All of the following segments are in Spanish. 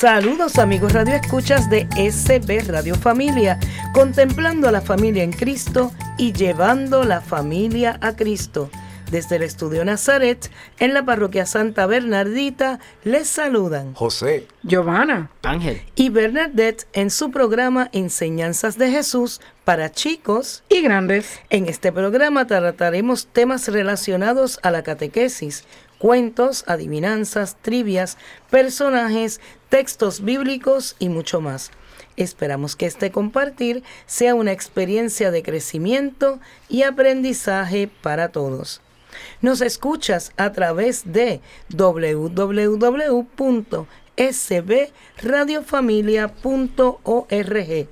Saludos amigos Radio Escuchas de SB Radio Familia, contemplando a la familia en Cristo y llevando la familia a Cristo. Desde el Estudio Nazaret, en la parroquia Santa Bernardita, les saludan José, Giovanna, Ángel y Bernadette en su programa Enseñanzas de Jesús para chicos y grandes. En este programa trataremos temas relacionados a la catequesis, cuentos, adivinanzas, trivias, personajes, textos bíblicos y mucho más. Esperamos que este compartir sea una experiencia de crecimiento y aprendizaje para todos. Nos escuchas a través de www.sbradiofamilia.org.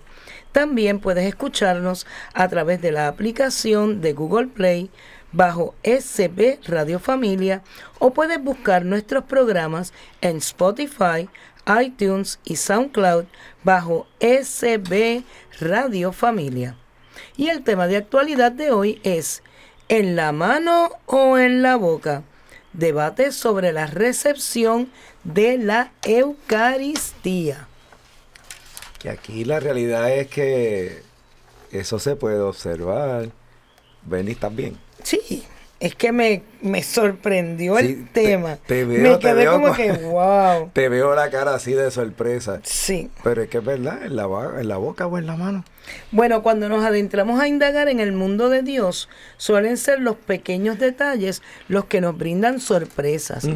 También puedes escucharnos a través de la aplicación de Google Play bajo SB Radio Familia o puedes buscar nuestros programas en Spotify, iTunes y SoundCloud bajo SB Radio Familia. Y el tema de actualidad de hoy es ¿en la mano o en la boca? Debate sobre la recepción de la Eucaristía. Que aquí la realidad es que eso se puede observar. Benny también. Sí, es que me, me sorprendió el tema. Te, veo, me quedé como que, wow. Te veo la cara así de sorpresa. Sí. Pero es que es verdad, en la, en la boca o en la mano. Bueno, cuando nos adentramos a indagar en el mundo de Dios, suelen ser los pequeños detalles los que nos brindan sorpresas.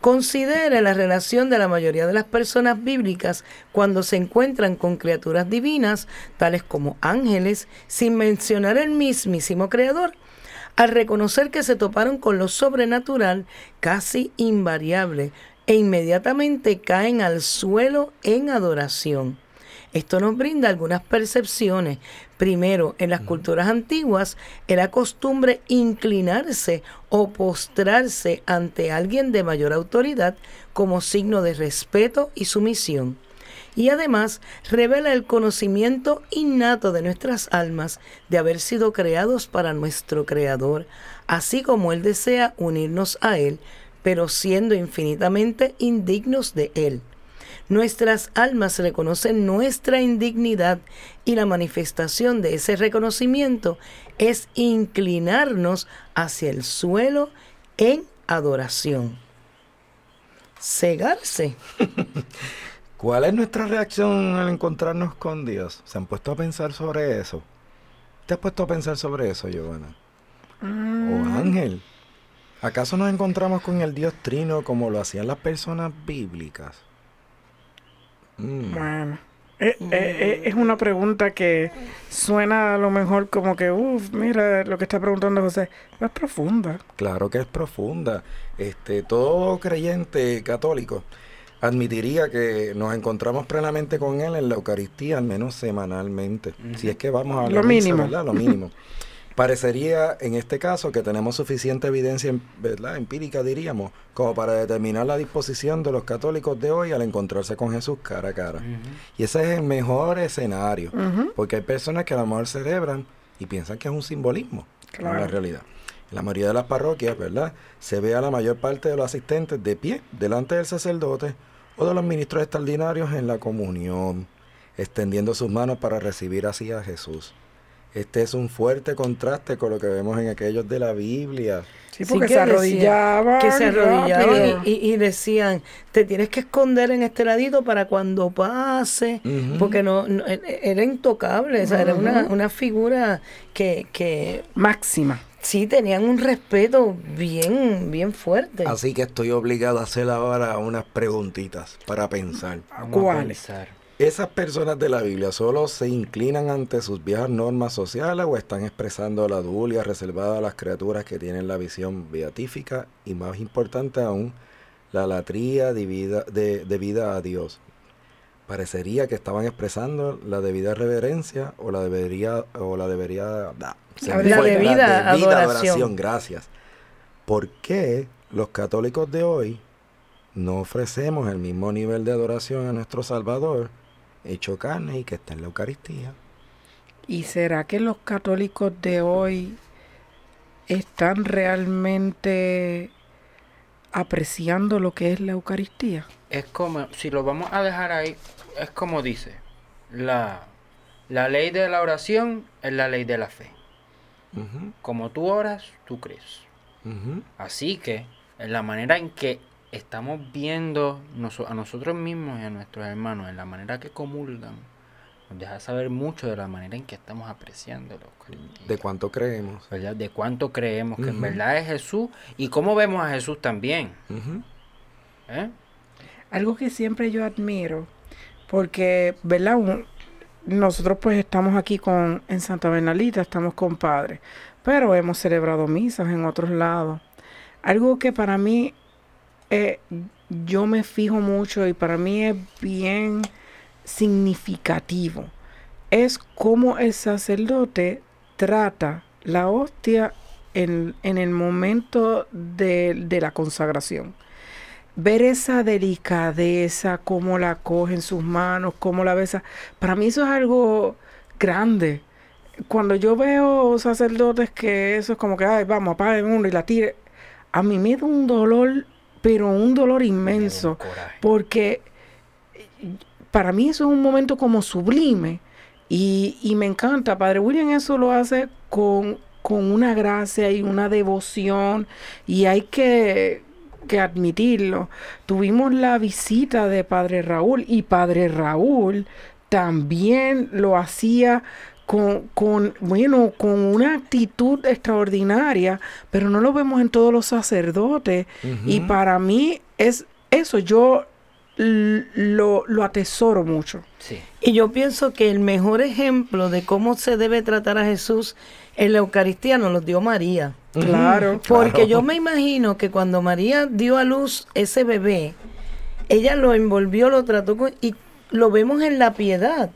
Considere la relación de la mayoría de las personas bíblicas cuando se encuentran con criaturas divinas, tales como ángeles, sin mencionar el mismísimo Creador al reconocer que se toparon con lo sobrenatural casi invariable e inmediatamente caen al suelo en adoración. Esto nos brinda algunas percepciones. Primero, en las culturas antiguas era costumbre inclinarse o postrarse ante alguien de mayor autoridad como signo de respeto y sumisión y además revela el conocimiento innato de nuestras almas de haber sido creados para nuestro Creador, así como Él desea unirnos a Él, pero siendo infinitamente indignos de Él. Nuestras almas reconocen nuestra indignidad y la manifestación de ese reconocimiento es inclinarnos hacia el suelo en adoración. Cegarse. ¿Cuál es nuestra reacción al encontrarnos con Dios? ¿Se han puesto a pensar sobre eso? ¿Te has puesto a pensar sobre eso, Giovanna? ¿O Mm. Ángel? ¿Acaso nos encontramos con el Dios Trino como lo hacían las personas bíblicas? Mm. Bueno, eh, eh, eh, es una pregunta que suena a lo mejor como que, uff, mira lo que está preguntando José. Es profunda. Claro que es profunda. Este, todo creyente católico admitiría que nos encontramos plenamente con Él en la Eucaristía, al menos semanalmente. Si es que vamos a la Lo misa, mínimo. ¿verdad? Lo mínimo. Parecería en este caso que tenemos suficiente evidencia ¿verdad? empírica, diríamos, como para determinar la disposición de los católicos de hoy al encontrarse con Jesús cara a cara. Y ese es el mejor escenario, porque hay personas que a lo mejor celebran y piensan que es un simbolismo, no es la Claro. realidad. En la mayoría de las parroquias, ¿verdad? Se ve a la mayor parte de los asistentes de pie delante del sacerdote o de los ministros extraordinarios en la comunión, extendiendo sus manos para recibir así a Jesús. Este es un fuerte contraste con lo que vemos en aquellos de la Biblia. Sí, Sí, porque que se arrodillaban. que se arrodillaban y, y- y decían, te tienes que esconder en este ladito para cuando pase, porque no, no- e- e- era intocable, o sea, era una, una figura que, que Máxima. Sí tenían un respeto bien, bien fuerte. Así que estoy obligado a hacer ahora unas preguntitas para pensar. ¿Cuáles? ¿Esas personas de la Biblia solo se inclinan ante sus viejas normas sociales o están expresando la dulia reservada a las criaturas que tienen la visión beatífica y más importante aún, la latría debida, de, debida a Dios. Parecería que estaban expresando la debida reverencia o la debería o la debería la, debida, adoración. Gracias. ¿Por qué los católicos de hoy no ofrecemos el mismo nivel de adoración a nuestro Salvador hecho carne y que está en la Eucaristía? ¿Y será que los católicos de hoy están realmente apreciando lo que es la Eucaristía? Es como, si lo vamos a dejar ahí, es como dice, la, la ley de la oración es la ley de la fe. Como tú oras, tú crees. Así que, en la manera en que estamos viendo a nosotros mismos y a nuestros hermanos, en la manera que comulgan, nos deja saber mucho de la manera en que estamos apreciando De cuánto creemos. De cuánto creemos que en verdad es Jesús y cómo vemos a Jesús también. ¿Eh? Algo que siempre yo admiro, porque, ¿verdad? nosotros pues estamos aquí con, en Santa Bernalita, estamos con padres, pero hemos celebrado misas en otros lados. Algo que para mí, eh, yo me fijo mucho y para mí es bien significativo es cómo el sacerdote trata la hostia en, el momento de, la consagración. Ver esa delicadeza, cómo la coge en sus manos, cómo la besa. Para mí eso es algo grande. Cuando yo veo sacerdotes que eso es como que, ay, vamos, apague uno y la tire. A mí me da un dolor, pero un dolor inmenso. Porque para mí eso es un momento como sublime y, me encanta. Padre William eso lo hace con, una gracia y una devoción y hay que, que admitirlo. Tuvimos la visita de Padre Raúl y Padre Raúl también lo hacía con, con, bueno, con una actitud extraordinaria, pero no lo vemos en todos los sacerdotes. Y para mí es eso, yo lo, lo atesoro mucho. Y yo pienso que el mejor ejemplo de cómo se debe tratar a Jesús en la Eucaristía nos lo dio María. Claro. Porque yo me imagino que cuando María dio a luz ese bebé, ella lo envolvió, lo trató y lo vemos en la piedad.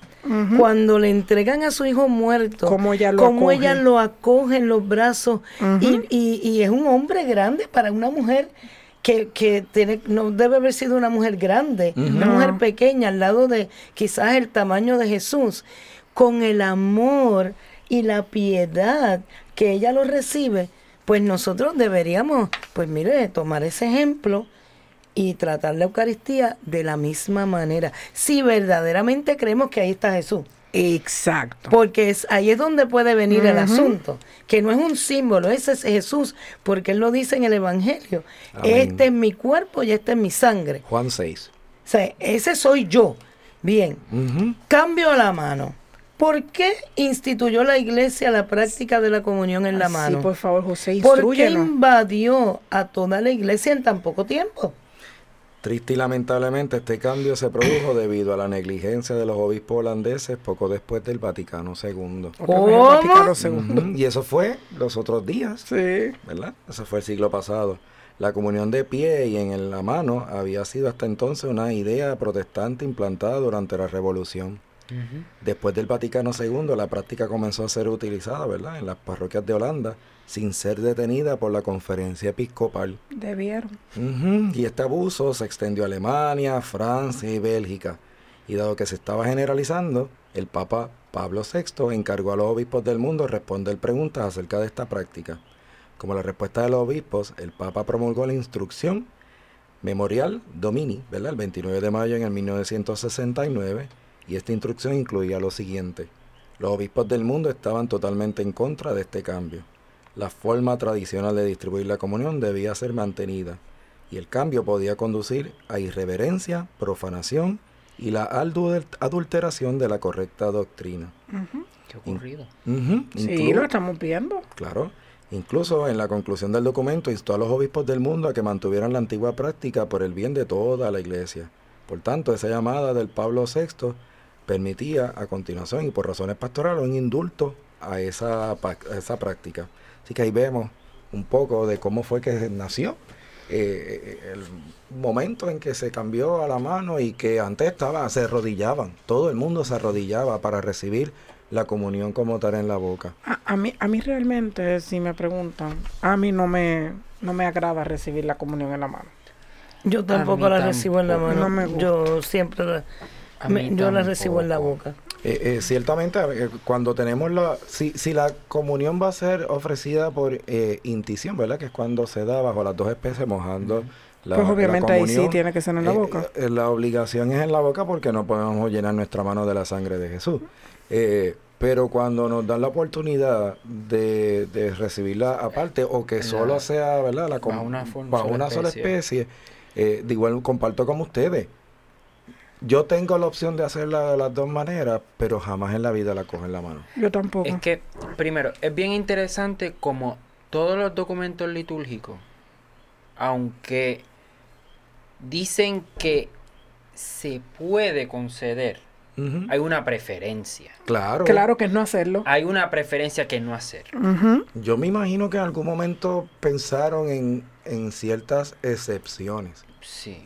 Cuando le entregan a su hijo muerto, como ella lo, acoge. ella lo acoge en los brazos. Y, y, y es un hombre grande para una mujer que, tiene, no debe haber sido una mujer grande, una mujer pequeña al lado de quizás el tamaño de Jesús, con el amor y la piedad que ella lo recibe, pues nosotros deberíamos, pues mire, tomar ese ejemplo y tratar la Eucaristía de la misma manera. Si verdaderamente creemos que ahí está Jesús. Exacto. Porque es, ahí es donde puede venir el asunto, que no es un símbolo, ese es Jesús, porque Él lo dice en el Evangelio. Este es mi cuerpo y este es mi sangre. Juan 6. O sea, ese soy yo. Bien, cambio la mano. ¿Por qué instituyó la iglesia la práctica de la comunión en la mano? Sí, por favor, José, ¿Por qué invadió a toda la iglesia en tan poco tiempo? Triste y lamentablemente este cambio se produjo debido a la negligencia de los obispos holandeses poco después del Vaticano II. ¿Cómo? Y eso fue los otros días. Sí. ¿Verdad? Eso fue el siglo pasado. La comunión de pie y en la mano había sido hasta entonces una idea protestante implantada durante la Revolución. Después del Vaticano II, la práctica comenzó a ser utilizada, ¿verdad?, en las parroquias de Holanda sin ser detenida por la conferencia episcopal. Debieron. Y este abuso se extendió a Alemania, Francia y Bélgica. Y dado que se estaba generalizando, el Papa Pablo VI encargó a los obispos del mundo responder preguntas acerca de esta práctica. Como la respuesta de los obispos, el Papa promulgó la instrucción Memorial Domini, ¿verdad? El 29 de mayo en el 1969, y esta instrucción incluía lo siguiente. Los obispos del mundo estaban totalmente en contra de este cambio la forma tradicional de distribuir la comunión debía ser mantenida y el cambio podía conducir a irreverencia, profanación y la adulteración de la correcta doctrina. ¿Qué ocurrido? sí, lo estamos viendo. Claro. Incluso en la conclusión del documento instó a los obispos del mundo a que mantuvieran la antigua práctica por el bien de toda la iglesia. Por tanto, esa llamada del Pablo VI permitía a continuación y por razones pastorales un indulto a esa, a esa práctica. Así que ahí vemos un poco de cómo fue que nació eh, el momento en que se cambió a la mano y que antes estaba, se arrodillaban, todo el mundo se arrodillaba para recibir la comunión como tal en la boca. A, mí, a mí realmente, si me preguntan, a mí no me, no me agrada recibir la comunión en la mano. Yo tampoco la recibo en la mano. Yo siempre la, yo la recibo en la boca. Eh, eh, ciertamente, eh, cuando tenemos la... Si, si la comunión va a ser ofrecida por eh, intición, ¿verdad? Que es cuando se da bajo las dos especies mojando... La, pues obviamente ahí sí tiene que ser en la boca. la obligación es en la boca porque no podemos llenar nuestra mano de la sangre de Jesús. pero cuando nos dan la oportunidad de, de recibirla aparte o que solo sea, ¿verdad? La, bajo una, bajo una sola especie, de igual comparto como ustedes yo tengo la opción de hacerla de las dos maneras, pero jamás en la vida la cojo en la mano. Yo tampoco. Es que, primero, es bien interesante como todos los documentos litúrgicos, aunque dicen que se puede conceder, hay una preferencia. Claro. Claro que es no hacerlo. Hay una preferencia que no hacer. Yo me imagino que en algún momento pensaron en, en ciertas excepciones.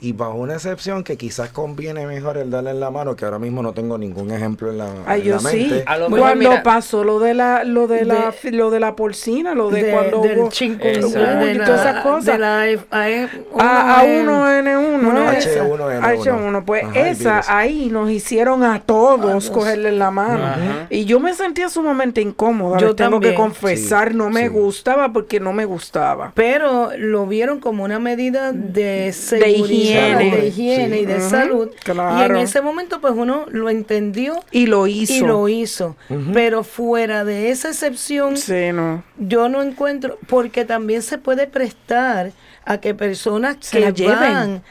Y bajo una excepción que quizás conviene mejor el darle en la mano, que ahora mismo no tengo ningún ejemplo en la, Ay, yo Sí. cuando pasó lo de la lo de, la lo de la porcina, lo de, cuando del hubo de todas esas cosas. la A, 1 n 1 H1N1. Pues esa ahí nos hicieron a todos cogerle en la mano. Y yo me sentía sumamente incómoda. Yo tengo que confesar, no me gustaba porque no me gustaba. Pero lo vieron como una medida de higiene, de higiene y de salud. Y en ese momento pues uno lo entendió y lo hizo. Y lo hizo. Pero fuera de esa excepción, yo no encuentro, porque también se puede prestar a que personas que van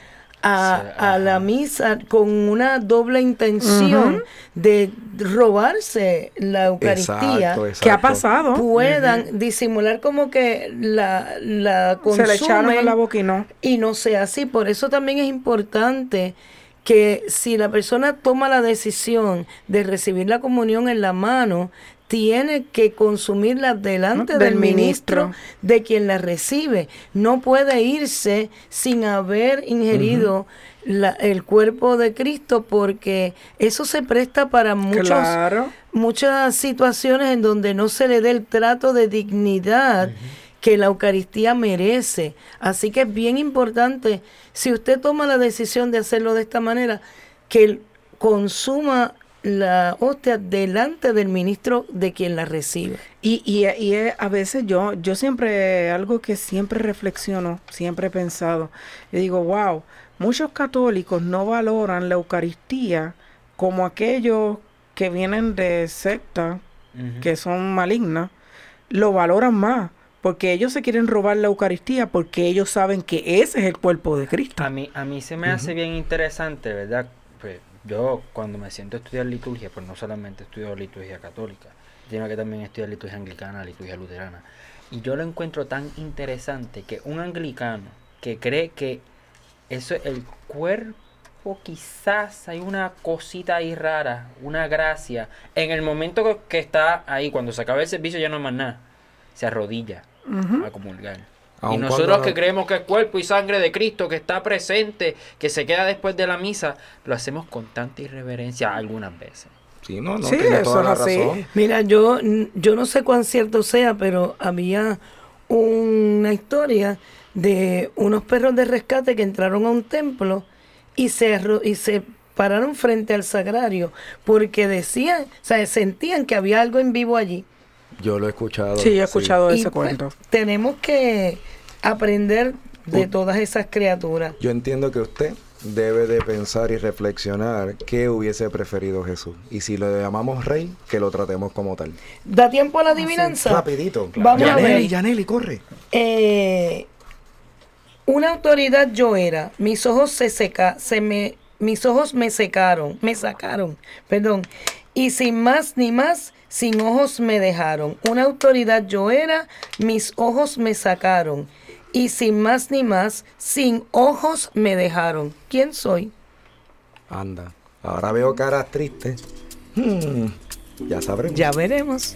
a, la misa con una doble intención de robarse la Eucaristía que ha pasado puedan disimular como que la, la consumen se le echaron a la boca y no. y no sea así. Por eso también es importante que si la persona toma la decisión de recibir la comunión en la mano tiene que consumirla delante del, ministro, de quien la recibe. No puede irse sin haber ingerido el cuerpo de Cristo porque eso se presta para muchos, muchas situaciones en donde no se le dé el trato de dignidad. que la Eucaristía merece. Así que es bien importante, si usted toma la decisión de hacerlo de esta manera, que consuma la hostia delante del ministro de quien la recibe. Y, y, y a veces yo, yo siempre, algo que siempre reflexiono, siempre he pensado, y digo, wow, muchos católicos no valoran la Eucaristía como aquellos que vienen de secta, que son malignas, lo valoran más. Porque ellos se quieren robar la Eucaristía porque ellos saben que ese es el cuerpo de Cristo. A mí, a mí se me hace bien interesante, ¿verdad? Pues yo cuando me siento a estudiar liturgia, pues no solamente estudio liturgia católica, sino que también estudio liturgia anglicana, liturgia luterana. Y yo lo encuentro tan interesante que un anglicano que cree que eso es el cuerpo, quizás hay una cosita ahí rara, una gracia. En el momento que está ahí, cuando se acaba el servicio ya no hay más nada, se arrodilla a comulgar y nosotros que creemos que es cuerpo y sangre de Cristo, que está presente, que se queda después de la misa, lo hacemos con tanta irreverencia algunas veces. Sí, no, no tiene toda la razón. Mira, yo, yo no sé cuán cierto sea, pero había una historia de unos perros de rescate que entraron a un templo y se, y se pararon frente al sagrario porque decían, o sea, sentían que había algo en vivo allí. Yo lo he escuchado. Sí, he escuchado ese pues, cuento. tenemos que aprender de todas esas criaturas. Yo entiendo que usted debe de pensar y reflexionar qué hubiese preferido Jesús. Y si lo llamamos rey, que lo tratemos como tal. ¿Da tiempo a la adivinanza? Rapidito. Vamos a ver. Yaneli, corre. Eh, una autoridad yo era. Mis ojos se seca, se me, mis ojos me secaron, me sacaron, perdón. Y sin más ni más, sin ojos me dejaron. Una autoridad yo era, mis ojos me sacaron. Y sin más ni más, sin ojos me dejaron. ¿Quién soy? Anda, ahora veo caras tristes. Hmm, ya sabremos. Ya veremos.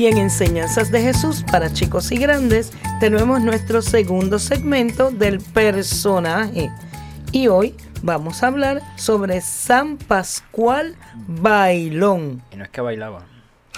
Y en Enseñanzas de Jesús para chicos y grandes tenemos nuestro segundo segmento del personaje. Y hoy vamos a hablar sobre San Pascual Bailón. Y no es que bailaba.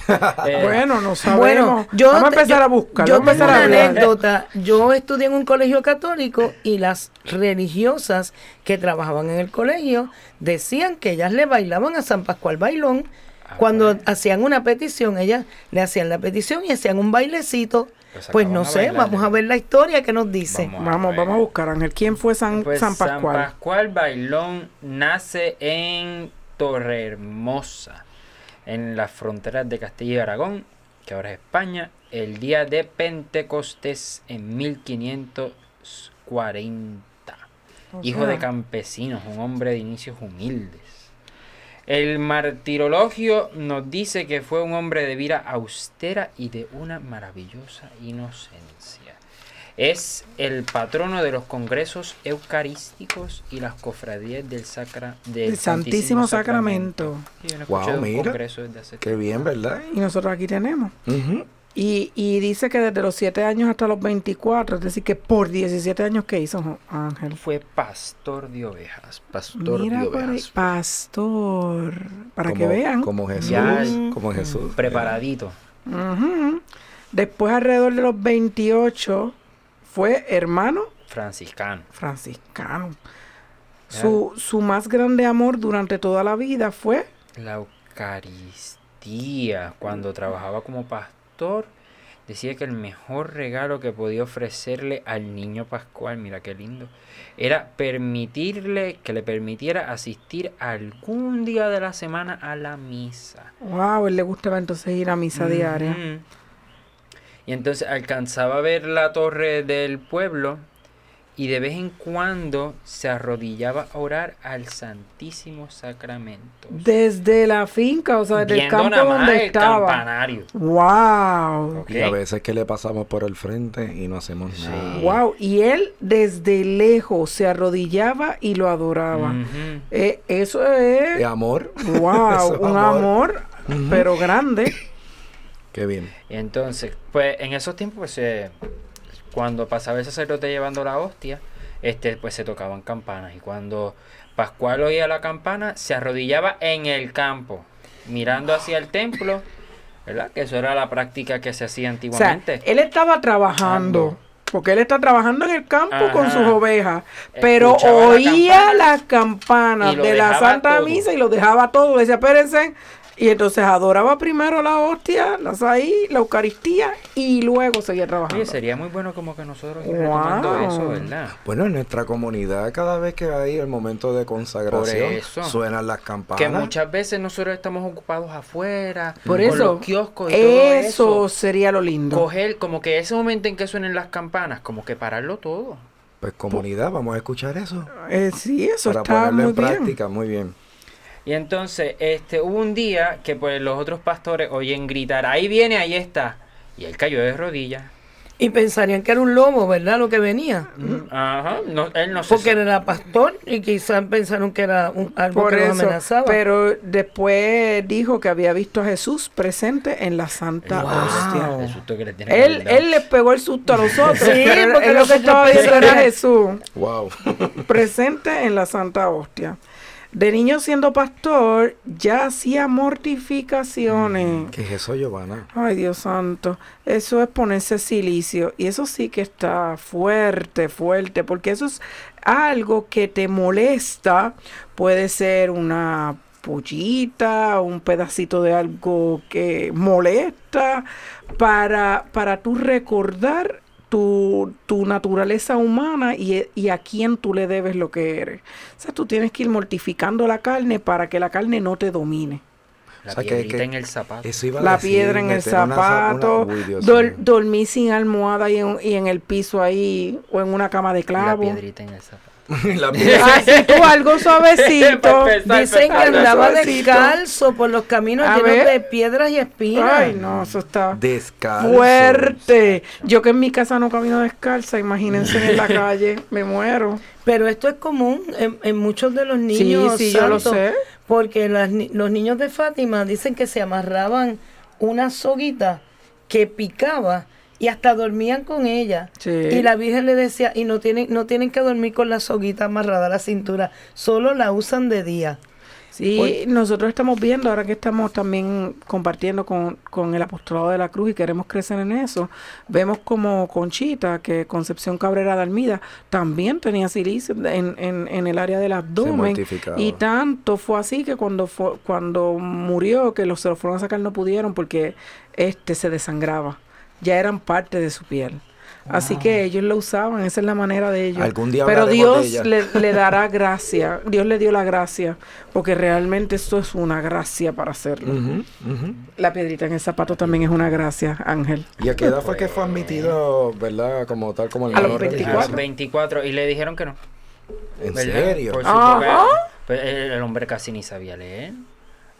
Eh, bueno, no sabemos. Bueno, yo vamos a empezar yo- a buscar. Yo tengo una anécdota. Yo estudié en un colegio católico y las religiosas que trabajaban en el colegio decían que ellas le bailaban a San Pascual Bailón. Ah, Cuando pues. hacían una petición, ellas le hacían la petición y hacían un bailecito. Pues Pues no a sé, bailarle. vamos a ver la historia que nos dice. Vamos. Vamos, ver. vamos a buscar, Ángel. ¿Quién fue San, Pues San Pascual? San Pascual Bailón nace en Torrehermosa, en las fronteras de Castilla y Aragón, que ahora es España, el día de Pentecostés en 1540. O Hijo sea, de campesinos, un hombre de inicios humildes. El martirologio nos dice que fue un hombre de vida austera y de una maravillosa inocencia. Es el patrono de los congresos eucarísticos y las cofradías del, sacra, del El Santísimo Sacramento. Wow, mira. congreso desde hace Qué bien, ¿verdad? Y nosotros aquí tenemos. Y, y dice que desde los 7 años hasta los 24, es decir, que por 17 años que hizo Ángel. Fue pastor de ovejas. Pastor Mira de ovejas. pastor, para Como- que vean. Como Jesús. Ya, como Jesús. Preparadito. Después, alrededor de los 28, fue hermano Franciscano. franciscano. Su, su más grande amor durante toda la vida fue La Eucaristía, cuando trabajaba como pastor, decía que el mejor regalo que podía ofrecerle al niño Pascual, mira qué lindo, era permitirle, que le permitiera asistir algún día de la semana a la misa. Wow, él le gustaba entonces ir a misa diaria. Y entonces alcanzaba a ver la torre del pueblo y de vez en cuando se arrodillaba a orar al Santísimo Sacramento. Desde la finca, o sea, desde el campo nada más donde el estaba. campanario. Wow. Y a veces que le pasamos por el frente y no hacemos Sí. nada. Wow, y él desde lejos se arrodillaba y lo adoraba. Eh, eso es, ¿Y amor? wow, un amor, pero grande. Qué bien. Y entonces, pues en esos tiempos, pues, eh, cuando pasaba el sacerdote llevando la hostia, este, pues se tocaban campanas. Y cuando Pascual oía la campana, se arrodillaba en el campo, mirando hacia el templo, ¿verdad? Que eso era la práctica que se hacía O sea, antiguamente. él estaba trabajando. Porque él está trabajando en el campo con sus ovejas. Pero Escuchaba oía las campanas de la Santa todo. Misa y lo dejaba todo. Le decía, espérense. Y entonces adoraba primero la hostia, la saí, la Eucaristía y luego seguía trabajando. Oye, sería muy bueno como que nosotros Wow. eso, ¿verdad? Bueno, en nuestra comunidad, cada vez que hay el momento de consagración, eso. suenan las campanas. Que muchas veces nosotros estamos ocupados afuera, Por con eso, los kioscos y todo eso, eso. sería lo lindo. coger como que ese momento en que suenen las campanas, como que pararlo todo. Pues comunidad, vamos a escuchar eso. Eh, sí, eso para está ponerlo muy en bien. práctica, muy bien. Y entonces, este, hubo un día que pues los otros pastores oyen gritar, ahí viene, ahí está. Y él cayó de rodillas. Y pensarían que era un lobo, ¿verdad? Lo que venía. Ajá, no, él no se Porque él era pastor y quizás pensaron que era un, algo Por que los eso, amenazaba. pero después dijo que había visto a Jesús presente en la Santa Wow. Hostia. El susto que le tiene que Él, él le pegó el susto a nosotros, Sí, porque él lo que estaba era era- Jesús Wow. presente en la Santa Hostia. De niño siendo pastor, ya hacía mortificaciones. ¿Qué es eso, Giovanna? Ay, Dios santo, eso es ponerse silicio. Y eso sí que está fuerte, fuerte, porque eso es algo que te molesta. Puede ser una pollita, un pedacito de algo que molesta, para, para tú recordar tu, tu naturaleza humana y, y a quién tú le debes lo que eres. O sea, tú tienes que ir mortificando la carne para que la carne no te domine. La O sea, piedrita que- en el zapato. Eso iba a la decir, piedra en el una zapato, una- Uy, Dios dol- dormir sin almohada y en, y en el piso ahí o en una cama de La clavo. piedrita en el zapato. La piedra- Ah, sí, tú algo suavecito. Empezar. Dicen que andaba descalzo por los caminos A llenos ver. de piedras y espinas. Ay, no, eso está Descalzo. fuerte. Yo que en mi casa no camino descalza, imagínense en la calle, me muero. Pero esto es común en, en muchos de los niños. sí, yo lo santos, sé. Porque las los niños de Fátima dicen que se amarraban una soguita que picaba y hasta dormían con ella. Sí. Y la Virgen le decía, y no tienen, no tienen que dormir con la soguita amarrada a la cintura, solo la usan de día. Sí, nosotros estamos viendo, ahora que estamos también compartiendo con, con el apostolado de la cruz y queremos crecer en eso, vemos como Conchita, que Concepción Cabrera de Almida, también tenía silicio en, en, en el área del abdomen. Y tanto fue así que cuando fue, cuando murió, que los se lo fueron a sacar no pudieron porque este se desangraba. Ya eran parte de su piel. Así que ellos lo usaban, esa es la manera de ellos. Algún día Pero Dios ella. le, le dará gracia, Dios le dio la gracia, porque realmente esto es una gracia para hacerlo. La piedrita en el zapato también es una gracia, Ángel. ¿Y a qué edad fue que fue admitido, verdad, como tal, como el A los menor 24. religioso? 24. Y le dijeron que no. ¿En ¿verdad? serio? Por pues el, el hombre casi ni sabía leer.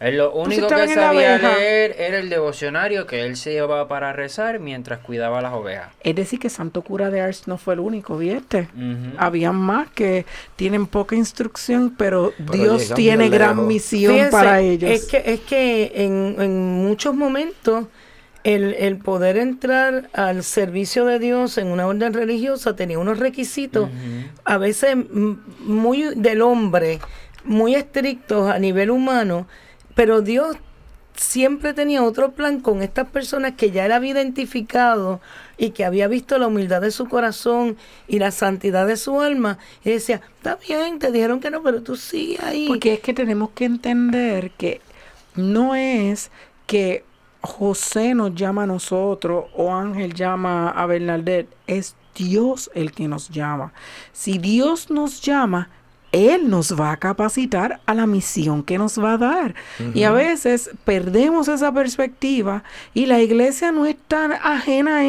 Él lo único que sabía leer era el devocionario que él se llevaba para rezar mientras cuidaba las ovejas. Es decir, que Santo Cura de Ars no fue el único, ¿viste? Ujú. Habían más que tienen poca instrucción, pero, Pero Dios tiene gran misión Fíjense, para ellos. Es que, es que en, en muchos momentos el, el poder entrar al servicio de Dios en una orden religiosa tenía unos requisitos, a veces muy del hombre, muy estrictos a nivel humano, pero Dios siempre tenía otro plan con estas personas que ya él había identificado y que había visto la humildad de su corazón y la santidad de su alma y decía, está bien, te dijeron que no, pero tú sigue ahí. Porque es que tenemos que entender que no es que José nos llama a nosotros o Ángel llama a Bernadette, es Dios el que nos llama. Si Dios nos llama, Él nos va a capacitar a la misión que nos va a dar. Y a veces perdemos esa perspectiva y la iglesia no es tan ajena a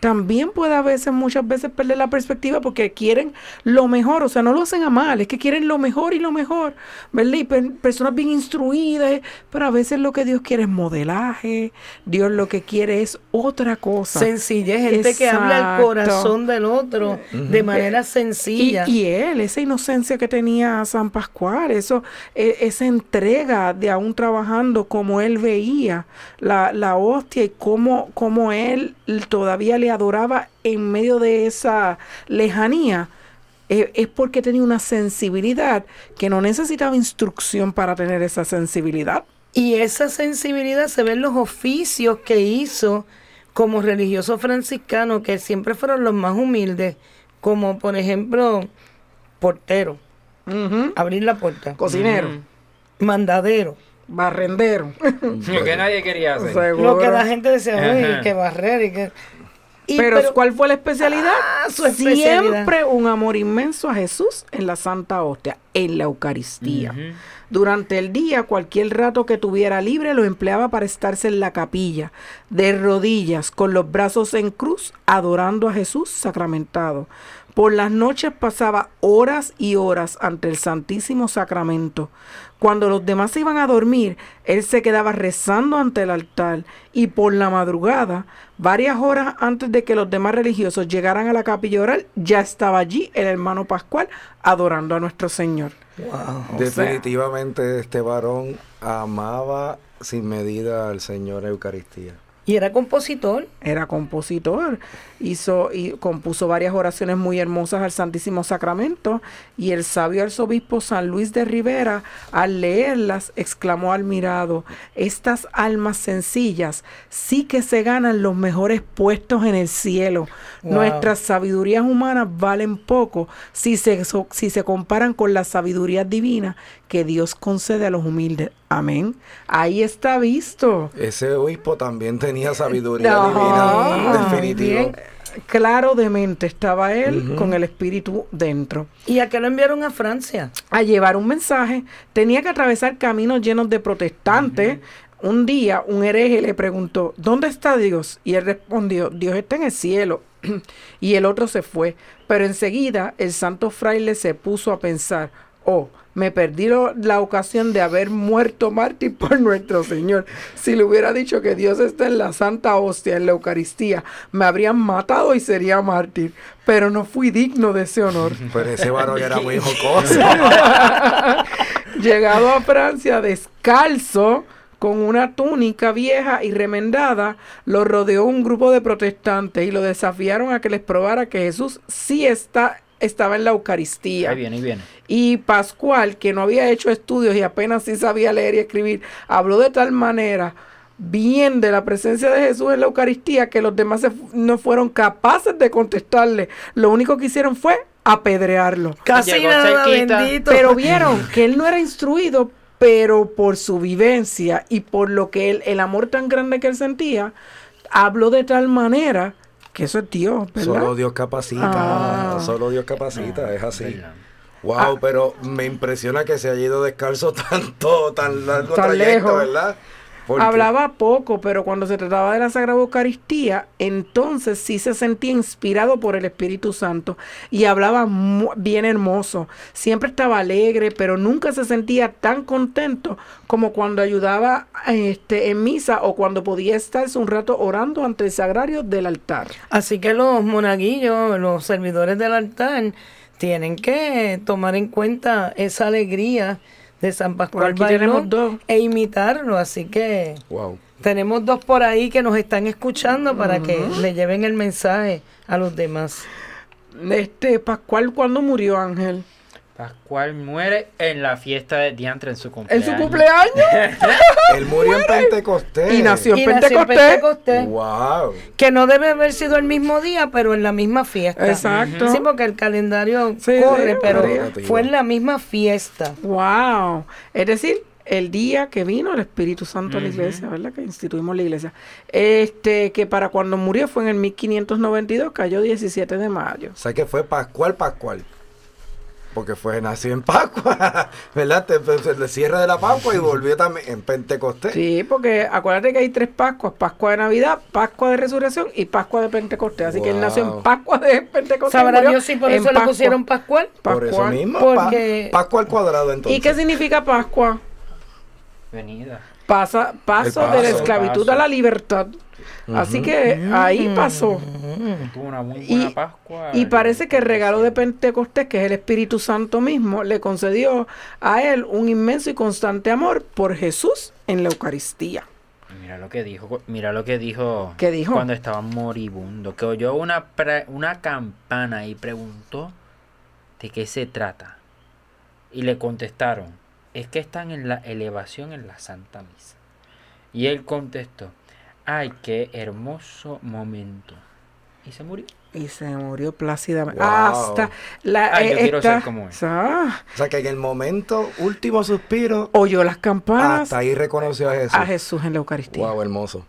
También puede a veces, muchas veces, perder la perspectiva porque quieren lo mejor. O sea, no lo hacen a mal, es que quieren lo mejor y lo mejor. ¿Verdad? Y per- personas bien instruidas, pero a veces lo que Dios quiere es modelaje. Dios lo que quiere es otra cosa. Sencillez, gente que habla al Exacto. corazón del otro de manera Y, sencilla. y él, esa inocencia que tenía San Pascual, eso, e- esa entrega de aún trabajando como él veía la, la hostia y cómo, cómo él todavía le adoraba en medio de esa lejanía, eh, es porque tenía una sensibilidad que no necesitaba instrucción para tener esa sensibilidad. Y esa sensibilidad se ve en los oficios que hizo como religioso franciscano, que siempre fueron los más humildes, como por ejemplo portero, abrir la puerta, Cocinero, mandadero, barrendero. Lo que nadie quería hacer. Seguro. lo que la gente decía, uy, que barrer y que... y pero, ¿cuál fue la especialidad? Ah, su especialidad. Siempre un amor inmenso a Jesús en la Santa Hostia, en la Eucaristía. Durante el día, cualquier rato que tuviera libre lo empleaba para estarse en la capilla, de rodillas, con los brazos en cruz, adorando a Jesús sacramentado. Por las noches pasaba horas y horas ante el Santísimo Sacramento, Cuando los demás iban a dormir, él se quedaba rezando ante el altar y por la madrugada, varias horas antes de que los demás religiosos llegaran a la capilla oral, ya estaba allí el hermano Pascual adorando a nuestro Señor. Definitivamente este varón amaba sin medida al Señor Eucaristía. Y era compositor. Era compositor. Hizo y compuso varias oraciones muy hermosas al Santísimo Sacramento. Y el sabio arzobispo San Luis de Rivera, al leerlas, exclamó admirado: Estas almas sencillas sí que se ganan los mejores puestos en el cielo. Nuestras sabidurías humanas valen poco si se, si se comparan con la sabiduría divina que Dios concede a los humildes. Amén. Ahí está visto. Ese obispo también tenía sabiduría divina, definitivo. Claro de mente estaba él con el espíritu dentro. ¿Y a qué lo enviaron a Francia? A llevar un mensaje. Tenía que atravesar caminos llenos de protestantes. Un día un hereje le preguntó, ¿dónde está Dios? Y él respondió, Dios está en el cielo. y el otro se fue. Pero enseguida el santo fraile se puso a pensar, oh, me perdí la ocasión de haber muerto mártir por nuestro Señor. Si le hubiera dicho que Dios está en la Santa Hostia, en la Eucaristía, me habrían matado y sería mártir. Pero no fui digno de ese honor. Pero ese varón era muy jocoso. Llegado a Francia descalzo, con una túnica vieja y remendada, lo rodeó un grupo de protestantes y lo desafiaron a que les probara que Jesús sí está estaba en la Eucaristía. Ahí viene, ahí viene. Y Pascual, que no había hecho estudios y apenas sí sabía leer y escribir, habló de tal manera bien de la presencia de Jesús en la Eucaristía que los demás no fueron capaces de contestarle. Lo único que hicieron fue apedrearlo. Casi nada, bendito. Pero vieron que él no era instruido, pero por su vivencia y por lo que él, el amor tan grande que él sentía, habló de tal manera que eso es Dios, ¿verdad? Solo Dios capacita, ah. solo Dios capacita, es así. Wow, ah. pero me impresiona que se haya ido descalzo tanto, tan largo tan trayecto, ¿verdad? Hablaba poco, pero cuando se trataba de la Sagrada Eucaristía, entonces sí se sentía inspirado por el Espíritu Santo y hablaba bien hermoso. Siempre estaba alegre, pero nunca se sentía tan contento como cuando ayudaba este, en misa o cuando podía estarse un rato orando ante el sagrario del altar. Así que los monaguillos, los servidores del altar, tienen que tomar en cuenta esa alegría de San Pascual tenemos dos. e imitarlo. Así que tenemos dos por ahí que nos están escuchando para que le lleven el mensaje a los demás. Este Pascual, ¿cuándo murió Ángel? Pascual muere en la fiesta de Diantre en su cumpleaños. ¿En su cumpleaños? Él murió en Pentecostés. Y nació en, Pentecostés. Wow. Que no debe haber sido el mismo día, pero en la misma fiesta. Exacto. Sí, porque el calendario corre, pero fue en la misma fiesta. Wow. Es decir, el día que vino el Espíritu Santo a la iglesia, ¿verdad? Que instituimos la iglesia. Este, que para cuando murió fue en el 1592, cayó 17 de mayo. O sea que fue Pascual, Pascual porque fue nació en Pascua, ¿verdad? El cierre de la Pascua y volvió también en Pentecostés. Sí, porque acuérdate que hay tres Pascuas, Pascua de Navidad, Pascua de Resurrección y Pascua de Pentecostés. Así que él nació en Pascua de Pentecostés. ¿Sabrá Dios si por eso le pusieron Pascual? Por eso mismo, Pascua al cuadrado entonces. ¿Y qué significa Pascua? Venida. Pasa, paso, de la esclavitud a la libertad. Así que ahí pasó. y, parece que el regalo de Pentecostés, que es el Espíritu Santo mismo, le concedió a él un inmenso y constante amor por Jesús en la Eucaristía. Mira lo que dijo, mira lo que dijo, ¿Qué dijo? cuando estaba moribundo, que oyó una, una campana y preguntó de qué se trata. Y le contestaron, es que están en la elevación en la Santa Misa. Y él contestó, Ay, qué hermoso momento. Y se murió. Y se murió plácidamente. Hasta la. Ay, yo eh, quiero ser como él. Ah. o sea, que en el momento, último suspiro. Oyó las campanas. Hasta ahí reconoció a Jesús. A Jesús en la Eucaristía. Wow, hermoso.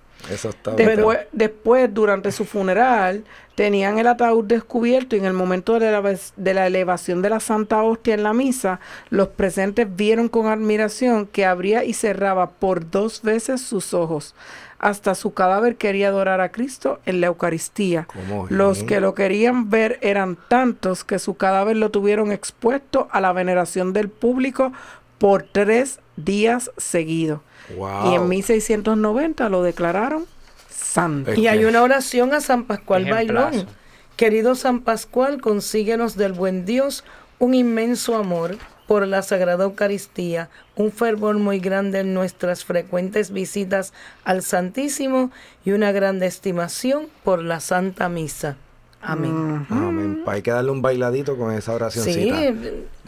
Después, durante su funeral, tenían el ataúd descubierto y en el momento de la, de la elevación de la Santa Hostia en la misa, los presentes vieron con admiración que abría y cerraba por dos veces sus ojos hasta su cadáver quería adorar a Cristo en la Eucaristía. Los que lo querían ver eran tantos que su cadáver lo tuvieron expuesto a la veneración del público por tres días seguidos. Y en 1690 lo declararon santo. Y hay una oración a San Pascual Bailón. Querido San Pascual, consíguenos del buen Dios un inmenso amor por la Sagrada Eucaristía, un fervor muy grande en nuestras frecuentes visitas al Santísimo y una grande estimación por la Santa Misa. Amén. Amén. Hay que darle un bailadito con esa oración. Sí,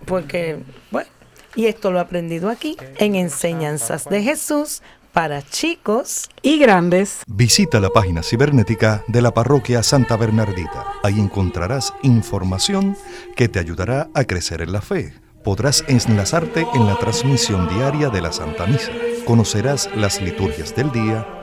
porque, bueno, y esto lo he aprendido aquí en Enseñanzas de Jesús para chicos y grandes. Visita la página cibernética de la parroquia Santa Bernardita. Ahí encontrarás información que te ayudará a crecer en la fe. Podrás enlazarte en la transmisión diaria de la Santa Misa. Conocerás las liturgias del día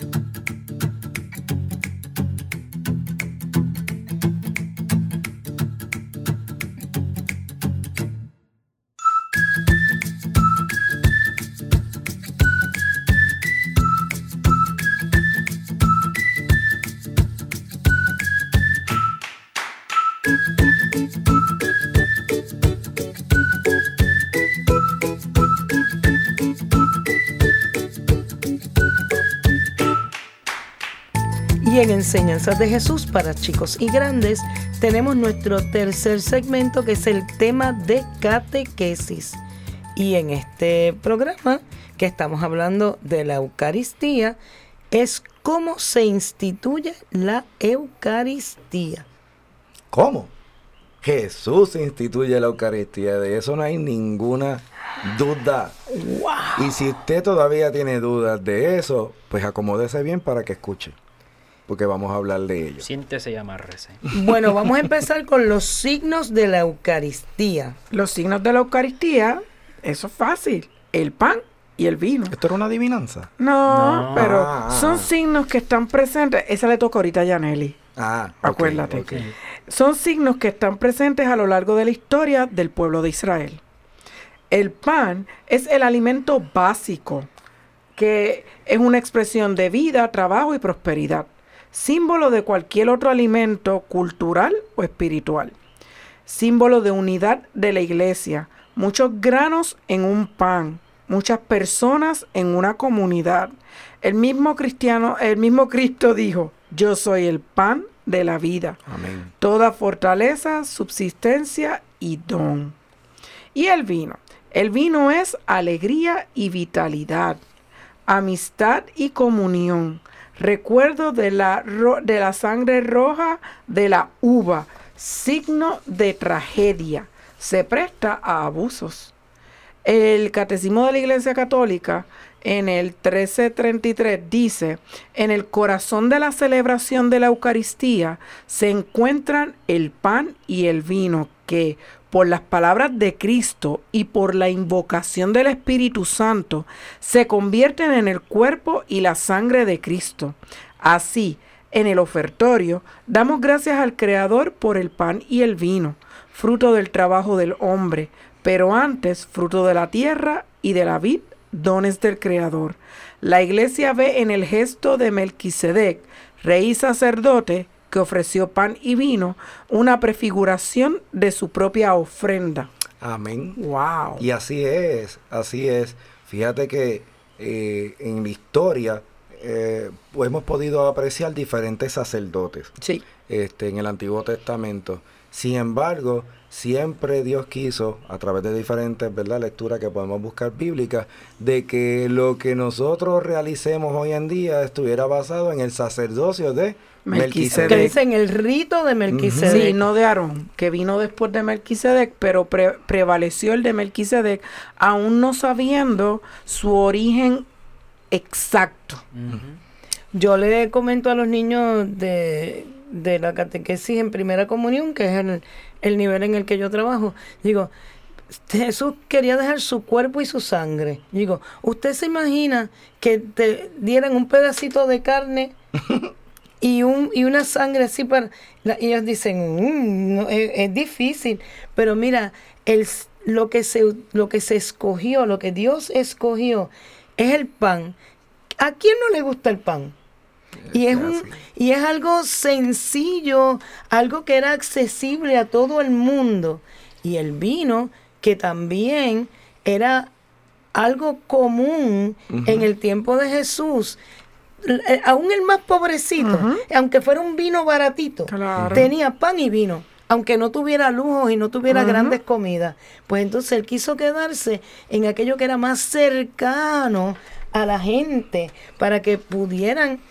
Enseñanzas de Jesús para chicos y grandes, tenemos nuestro tercer segmento que es el tema de catequesis. Y en este programa que estamos hablando de la Eucaristía, es cómo se instituye la Eucaristía. ¿Cómo? Jesús instituye la Eucaristía, de eso no hay ninguna duda. Y si usted todavía tiene dudas de eso, pues acomódese bien para que escuche porque vamos a hablar de ello. Siéntese y amarrese. Bueno, vamos a empezar con los signos de la Eucaristía. Los signos de la Eucaristía, eso es fácil. El pan y el vino. ¿Esto era una adivinanza? No, pero ah. son signos que están presentes. Esa le toca ahorita a Yaneli. Ah, acuérdate. Son signos que están presentes a lo largo de la historia del pueblo de Israel. El pan es el alimento básico, que es una expresión de vida, trabajo y prosperidad símbolo de cualquier otro alimento cultural o espiritual, símbolo de unidad de la iglesia, muchos granos en un pan, muchas personas en una comunidad. El mismo cristiano, el mismo Cristo dijo, yo soy el pan de la vida. Amén. Toda fortaleza, subsistencia y don. Y el vino. El vino es alegría y vitalidad, amistad y comunión, recuerdo de la, de la sangre roja de la uva, signo de tragedia, se presta a abusos. El Catecismo de la Iglesia Católica en el 1333 dice, en el corazón de la celebración de la Eucaristía se encuentran el pan y el vino que, por las palabras de Cristo y por la invocación del Espíritu Santo, se convierten en el cuerpo y la sangre de Cristo. Así, en el ofertorio, damos gracias al Creador por el pan y el vino, fruto del trabajo del hombre, pero antes fruto de la tierra y de la vid, dones del Creador. La iglesia ve en el gesto de Melquisedec, rey sacerdote, que ofreció pan y vino, una prefiguración de su propia ofrenda. Amén. Wow. Y así es, así es. Fíjate que eh, en la historia eh, hemos podido apreciar diferentes sacerdotes sí. este, en el Antiguo Testamento. Sin embargo, siempre Dios quiso, a través de diferentes ¿verdad? lecturas que podemos buscar bíblicas, de que lo que nosotros realicemos hoy en día estuviera basado en el sacerdocio de Melquisedec. Que dicen el rito de Melquisedec. Sí, no de Aarón, que vino después de Melquisedec, pero prevaleció el de Melquisedec, aún no sabiendo su origen exacto. Yo le comento a los niños de, de la catequesis en primera comunión, que es el el nivel en el que yo trabajo, digo, Jesús quería dejar su cuerpo y su sangre. Digo, ¿usted se imagina que te dieran un pedacito de carne y, un, y una sangre así para... y ellos dicen, mm, es, difícil, pero mira, el, lo que se, lo que se escogió, lo que Dios escogió, es el pan. ¿A quién no le gusta el pan? Y es, un, y es algo sencillo, algo que era accesible a todo el mundo. Y el vino, que también era algo común en el tiempo de Jesús. Eh, aún el más pobrecito, aunque fuera un vino baratito, tenía pan y vino aunque no tuviera lujos y no tuviera grandes comidas, pues entonces él quiso quedarse en aquello que era más cercano a la gente para que pudieran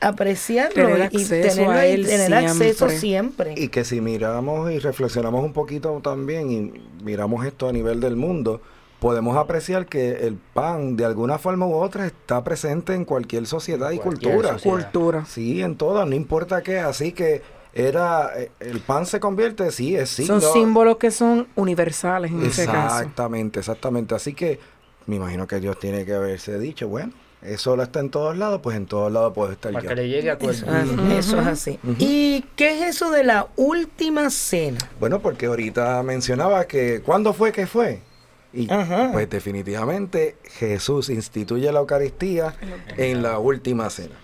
apreciarlo y tener acceso siempre. Y que si miramos y reflexionamos un poquito también y miramos esto a nivel del mundo, podemos apreciar que el pan de alguna forma u otra está presente en cualquier sociedad y cultura. Cultura. Sí, en todas, no importa qué, así que era eh, el pan se convierte, sí, es Son símbolos que son universales en ese caso. Exactamente, exactamente. Así que me imagino que Dios tiene que haberse dicho, bueno, eso lo está en todos lados, pues en todos lados puede estar Para que le llegue a eso es así. ¿Y qué es eso de la última cena? Bueno, porque ahorita mencionaba que ¿cuándo fue que fue? Y pues definitivamente Jesús instituye la Eucaristía en la última cena.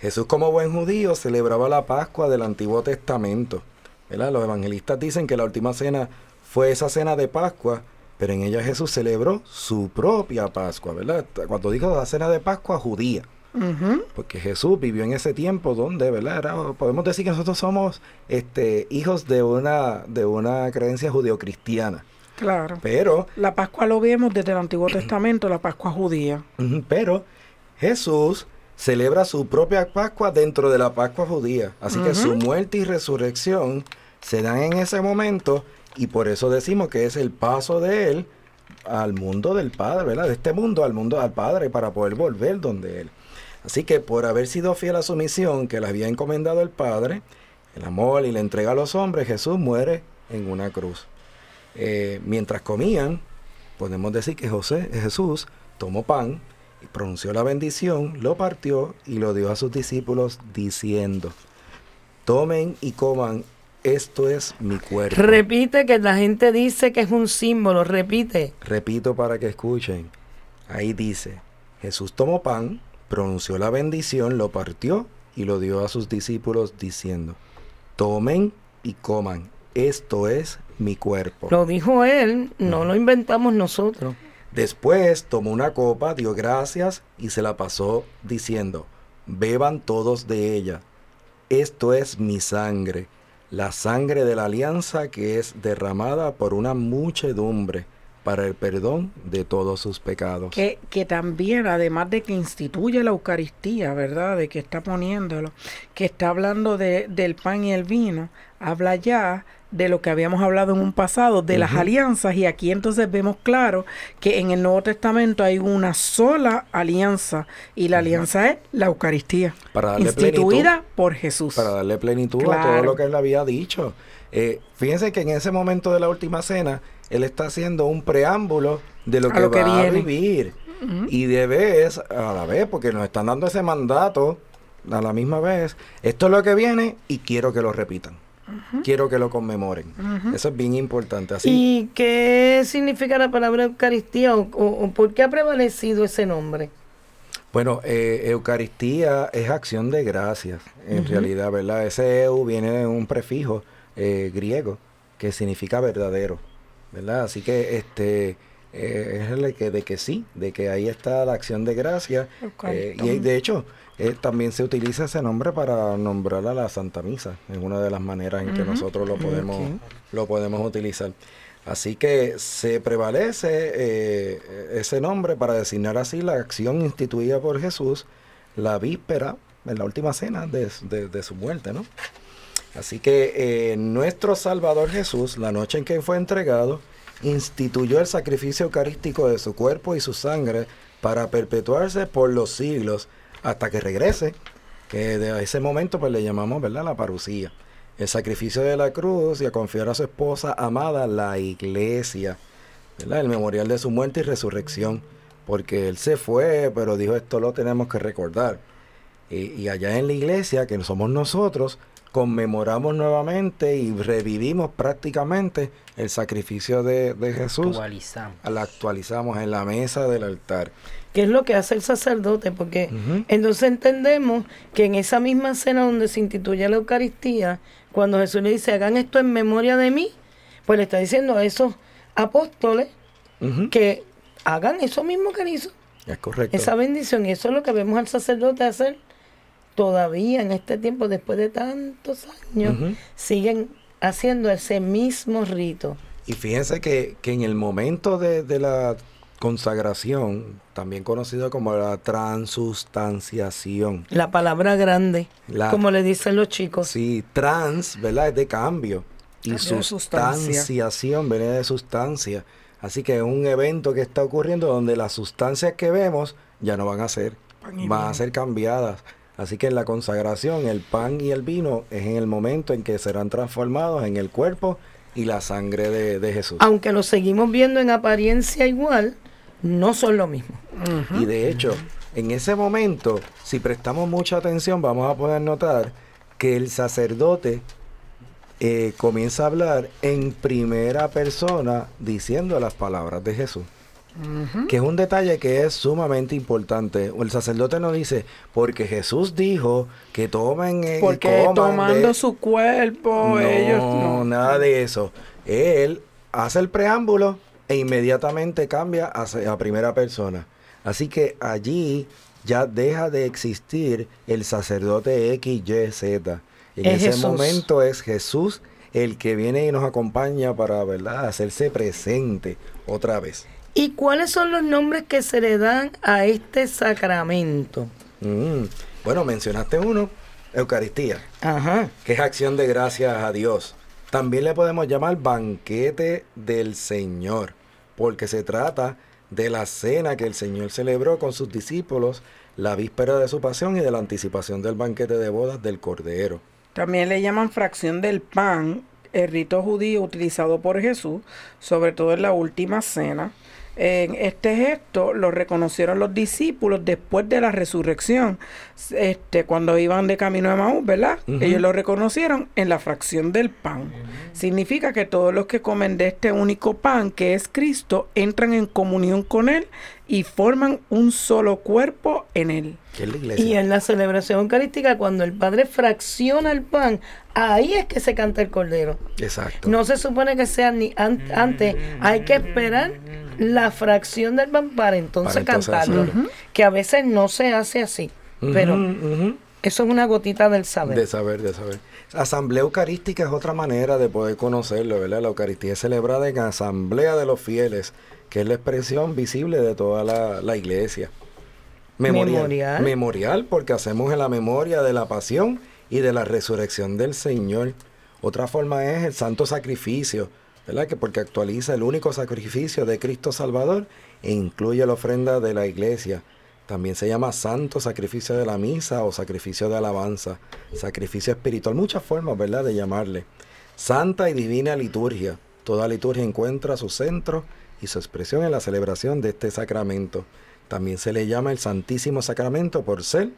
Jesús como buen judío celebraba la Pascua del Antiguo Testamento. Los evangelistas dicen que la última cena fue esa cena de Pascua, pero en ella Jesús celebró su propia Pascua, ¿verdad? Cuando dijo la cena de Pascua judía. Porque Jesús vivió en ese tiempo donde, ¿verdad? podemos decir que nosotros somos este, hijos de una, de una creencia judeocristiana. Claro. Pero. La Pascua lo vemos desde el Antiguo Testamento, la Pascua judía. Pero Jesús celebra su propia Pascua dentro de la Pascua judía. Así que su muerte y resurrección se dan en ese momento y por eso decimos que es el paso de él al mundo del Padre, ¿verdad? De este mundo al mundo del Padre para poder volver donde él. Así que por haber sido fiel a su misión que le había encomendado el Padre, el amor y la entrega a los hombres, Jesús muere en una cruz. Eh, mientras comían, podemos decir que José, Jesús tomó pan, pronunció la bendición, lo partió y lo dio a sus discípulos diciendo, tomen y coman, esto es mi cuerpo. Repite que la gente dice que es un símbolo, repite. Repito para que escuchen. Ahí dice, Jesús tomó pan, pronunció la bendición, lo partió y lo dio a sus discípulos diciendo, tomen y coman, esto es mi cuerpo. Lo dijo él, no lo inventamos nosotros. Después tomó una copa, dio gracias y se la pasó diciendo, beban todos de ella. Esto es mi sangre, la sangre de la alianza que es derramada por una muchedumbre para el perdón de todos sus pecados. Que, que también, además de que instituye la Eucaristía, ¿verdad? De que está poniéndolo, que está hablando de, del pan y el vino, habla ya de lo que habíamos hablado en un pasado, de las alianzas, y aquí entonces vemos claro que en el Nuevo Testamento hay una sola alianza, y la alianza es la Eucaristía, para darle instituida por Jesús. Para darle plenitud a todo lo que él había dicho. Eh, fíjense que en ese momento de la última cena, él está haciendo un preámbulo de lo que va a vivir. Y de vez, a la vez, porque nos están dando ese mandato a la misma vez, esto es lo que viene y quiero que lo repitan. Quiero que lo conmemoren. Eso es bien importante. Así. ¿Y qué significa la palabra Eucaristía o, por qué ha prevalecido ese nombre? Bueno, eh, Eucaristía es acción de gracias, en realidad, ¿verdad? Ese eu viene de un prefijo eh, griego que significa verdadero, ¿verdad? Así que este eh, es el que, de que sí, de que ahí está la acción de gracias. y de hecho, eh, también se utiliza ese nombre para nombrar a la Santa Misa, es una de las maneras en que nosotros lo podemos, lo podemos utilizar. Así que se prevalece eh, ese nombre para designar así la acción instituida por Jesús la víspera, en la última cena de, su muerte, ¿no? Así que eh, nuestro Salvador Jesús, la noche en que fue entregado, instituyó el sacrificio eucarístico de su cuerpo y su sangre para perpetuarse por los siglos hasta que regrese, que de ese momento pues le llamamos, ¿verdad? La parucía. El sacrificio de la cruz y a confiar a su esposa amada, la iglesia, ¿verdad? El memorial de su muerte y resurrección, porque él se fue, pero dijo esto lo tenemos que recordar. Y, y allá en la iglesia, que somos nosotros, conmemoramos nuevamente y revivimos prácticamente el sacrificio de, de Jesús. Actualizamos. La actualizamos en la mesa del altar. ¿Qué es lo que hace el sacerdote? Porque entonces entendemos que en esa misma cena donde se instituye la Eucaristía, cuando Jesús le dice, hagan esto en memoria de mí, pues le está diciendo a esos apóstoles que hagan eso mismo que él hizo. Es correcto. Esa bendición. Y eso es lo que vemos al sacerdote hacer todavía en este tiempo, después de tantos años, siguen haciendo ese mismo rito. Y fíjense que, que en el momento de, de, la consagración, también conocido como la transustanciación. La palabra grande, como le dicen los chicos. Sí, trans, ¿verdad? Es de cambio. Y sustanciación viene de sustancia. Así que es un evento que está ocurriendo donde las sustancias que vemos ya no van a ser, van a ser cambiadas. Así que en la consagración el pan y el vino es en el momento en que serán transformados en el cuerpo y la sangre de, Jesús. Aunque lo seguimos viendo en apariencia igual, no son lo mismo. Y de hecho, en ese momento, si prestamos mucha atención, vamos a poder notar que el sacerdote eh, comienza a hablar en primera persona diciendo las palabras de Jesús. Que es un detalle que es sumamente importante. El sacerdote no dice, porque Jesús dijo que tomen eh, Porque tomando su cuerpo, no, ellos no. nada de eso. Él hace el preámbulo e inmediatamente cambia a, primera persona. Así que allí ya deja de existir el sacerdote X, Y, Z. En ese momento es Jesús el que viene y nos acompaña para, ¿verdad?, hacerse presente otra vez. ¿Y cuáles son los nombres que se le dan a este sacramento? Mm, bueno, mencionaste uno, Eucaristía, Ajá. que es acción de gracias a Dios. También le podemos llamar banquete del Señor, porque se trata de la cena que el Señor celebró con sus discípulos la víspera de su pasión y de la anticipación del banquete de bodas del Cordero. También le llaman fracción del pan, el rito judío utilizado por Jesús, sobre todo en la última cena. En este gesto lo reconocieron los discípulos después de la resurrección, este, cuando iban de camino a Maús, ¿verdad? Ellos lo reconocieron en la fracción del pan. Significa que todos los que comen de este único pan, que es Cristo, entran en comunión con Él y forman un solo cuerpo en Él. Y en la celebración eucarística, cuando el Padre fracciona el pan, ahí es que se canta el cordero. Exacto. No se supone que sea ni antes, hay que esperar la fracción del pan para entonces, cantarlo, que a veces no se hace así, pero eso es una gotita del saber. De saber, de saber. Asamblea Eucarística es otra manera de poder conocerlo, ¿verdad? La Eucaristía es celebrada en asamblea de los fieles, que es la expresión visible de toda la, iglesia. Memorial, memorial. porque hacemos en la memoria de la pasión y de la resurrección del Señor. Otra forma es el santo sacrificio, ¿verdad? Que porque actualiza el único sacrificio de Cristo Salvador e incluye la ofrenda de la iglesia. También se llama santo sacrificio de la misa o sacrificio de alabanza, sacrificio espiritual, muchas formas, ¿verdad?, de llamarle. Santa y divina liturgia. Toda liturgia encuentra su centro y su expresión en la celebración de este sacramento. También se le llama el Santísimo Sacramento por ser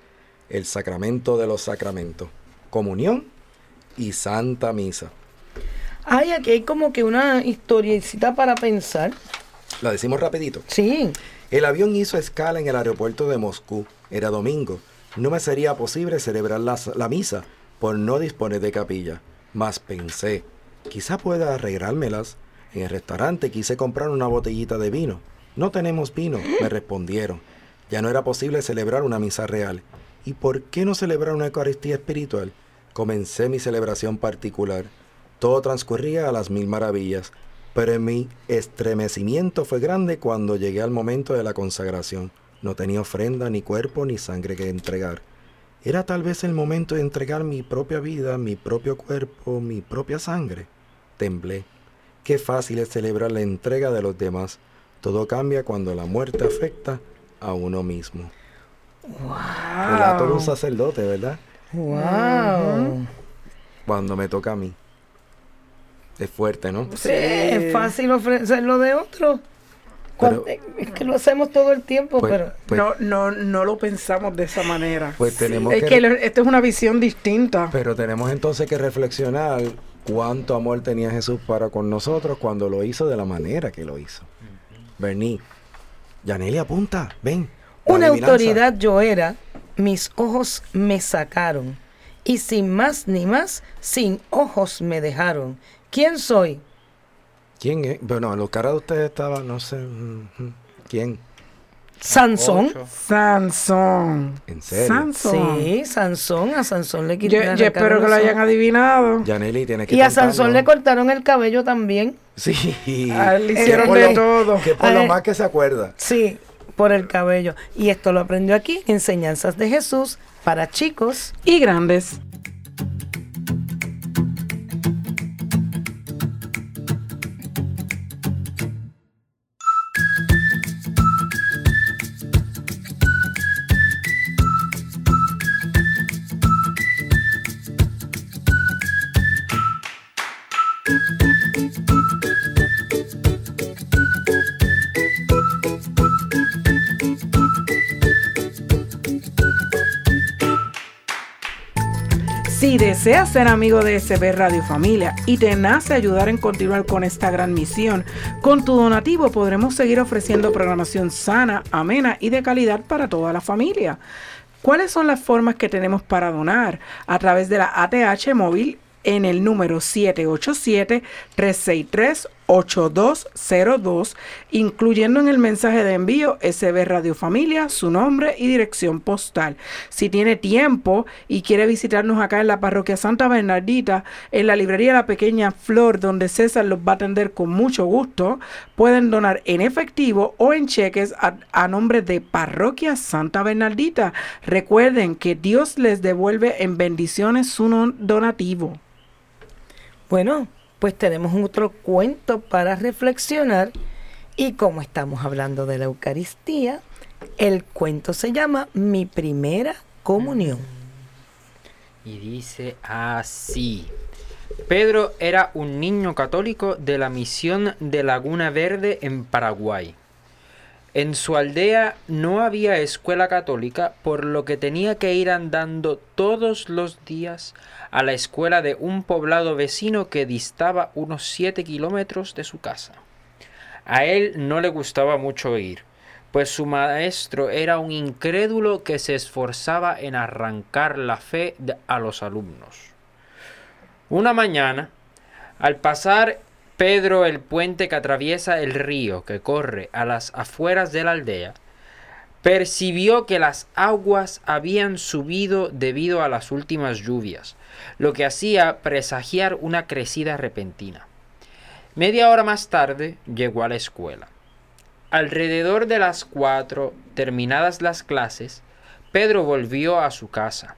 el sacramento de los sacramentos. Comunión y Santa Misa. Ay, aquí hay como que una historiecita para pensar. ¿La decimos rapidito? Sí. El avión hizo escala en el aeropuerto de Moscú. Era domingo. No me sería posible celebrar la, la misa por no disponer de capilla. Mas pensé, quizá pueda arreglármelas. En el restaurante quise comprar una botellita de vino. No tenemos vino, me respondieron. Ya no era posible celebrar una misa real. ¿Y por qué no celebrar una Eucaristía espiritual? Comencé mi celebración particular. Todo transcurría a las mil maravillas, pero mi estremecimiento fue grande cuando llegué al momento de la consagración. No tenía ofrenda, ni cuerpo, ni sangre que entregar. Era tal vez el momento de entregar mi propia vida, mi propio cuerpo, mi propia sangre. Temblé. Qué fácil es celebrar la entrega de los demás. Todo cambia cuando la muerte afecta a uno mismo. Wow. Relato de un sacerdote, ¿verdad? Wow. Cuando me toca a mí. Es fuerte, ¿no? Sí, es fácil ofrecerlo de otro. Es que lo hacemos todo el tiempo, Pues- pero pues- no, no, no lo pensamos de esa manera. Pues tenemos es que- que, lo- esto es una visión distinta. Pero tenemos entonces que reflexionar cuánto amor tenía Jesús para con nosotros cuando lo hizo de la manera que lo hizo. Bernie, Yaneli apunta, ven. una adivinanza. autoridad yo era, mis ojos me sacaron, y sin más ni más, sin ojos me dejaron. ¿Quién soy? ¿Quién es? Bueno, los caras de ustedes estaban, no sé. ¿Quién? Sansón. Ocho. Sansón. ¿En serio? Sansón. Sí, Sansón, a Sansón le Yo, quitaron. yo espero que lo hayan adivinado. Yaneli, tienes que Y a. Sansón le cortaron el cabello también. Sí. A él le hicieron de lo- todo. Que por lo más que se acuerda. Sí, por el cabello. Y esto lo aprendió aquí, Enseñanzas de Jesús para chicos. Y grandes. Deseas ser amigo de SB Radio Familia y te nace ayudar en continuar con esta gran misión, con tu donativo podremos seguir ofreciendo programación sana, amena y de calidad para toda la familia. ¿Cuáles son las formas que tenemos para donar? A través de la ATH móvil en el número 787-363-8202, incluyendo en el mensaje de envío SB Radio Familia, su nombre y dirección postal. Si tiene tiempo y quiere visitarnos acá en la parroquia Santa Bernardita, en la librería La Pequeña Flor, donde César los va a atender con mucho gusto, pueden donar en efectivo o en cheques a, nombre de Parroquia Santa Bernardita. Recuerden que Dios les devuelve en bendiciones su donativo. Bueno, pues tenemos otro cuento para reflexionar. Y como estamos hablando de la Eucaristía, el cuento se llama Mi primera comunión. Y dice así. Pedro era un niño católico de la misión de Laguna Verde en Paraguay. En su aldea no había escuela católica, por lo que tenía que ir andando todos los días a la escuela de un poblado vecino que distaba unos 7 kilómetros de su casa. A él no le gustaba mucho ir, pues su maestro era un incrédulo que se esforzaba en arrancar la fe a los alumnos. Una mañana, al pasar Pedro el puente que atraviesa el río que corre a las afueras de la aldea, percibió que las aguas habían subido debido a las últimas lluvias, lo que hacía presagiar una crecida repentina. Media hora más tarde llegó a la escuela. Alrededor de las cuatro, terminadas las clases, Pedro volvió a su casa.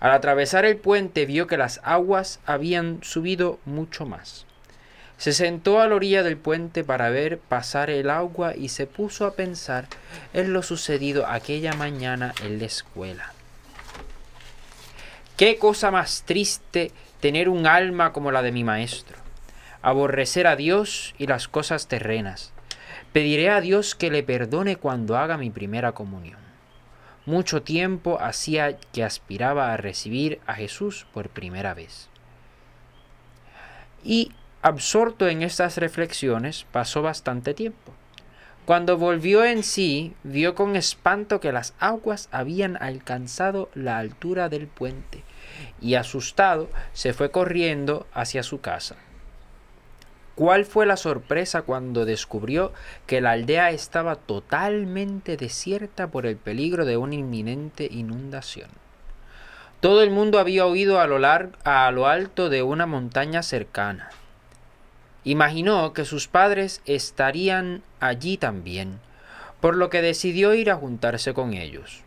Al atravesar el puente vio que las aguas habían subido mucho más. Se sentó a la orilla del puente para ver pasar el agua y se puso a pensar en lo sucedido aquella mañana en la escuela. Qué cosa más triste tener un alma como la de mi maestro, aborrecer a Dios y las cosas terrenas. Pediré a Dios que le perdone cuando haga mi primera comunión. Mucho tiempo hacía que aspiraba a recibir a Jesús por primera vez. Y absorto en estas reflexiones pasó bastante tiempo. Cuando volvió en sí, vio con espanto que las aguas habían alcanzado la altura del puente, y asustado se fue corriendo hacia su casa. ¿Cuál fue la sorpresa cuando descubrió que la aldea estaba totalmente desierta por el peligro de una inminente inundación? Todo el mundo había oído a lo, lar- a lo alto de una montaña cercana. Imaginó que sus padres estarían allí también, por lo que decidió ir a juntarse con ellos.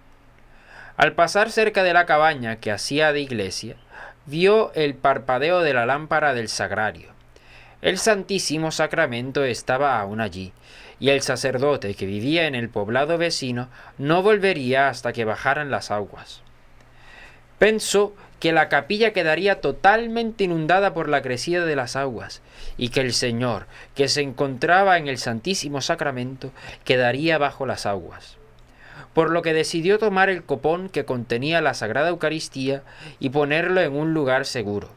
Al pasar cerca de la cabaña que hacía de iglesia, vio el parpadeo de la lámpara del sagrario. El Santísimo Sacramento estaba aún allí, y el sacerdote que vivía en el poblado vecino no volvería hasta que bajaran las aguas. Pensó que la capilla quedaría totalmente inundada por la crecida de las aguas y que el Señor, que se encontraba en el Santísimo Sacramento, quedaría bajo las aguas. Por lo que decidió tomar el copón que contenía la Sagrada Eucaristía y ponerlo en un lugar seguro.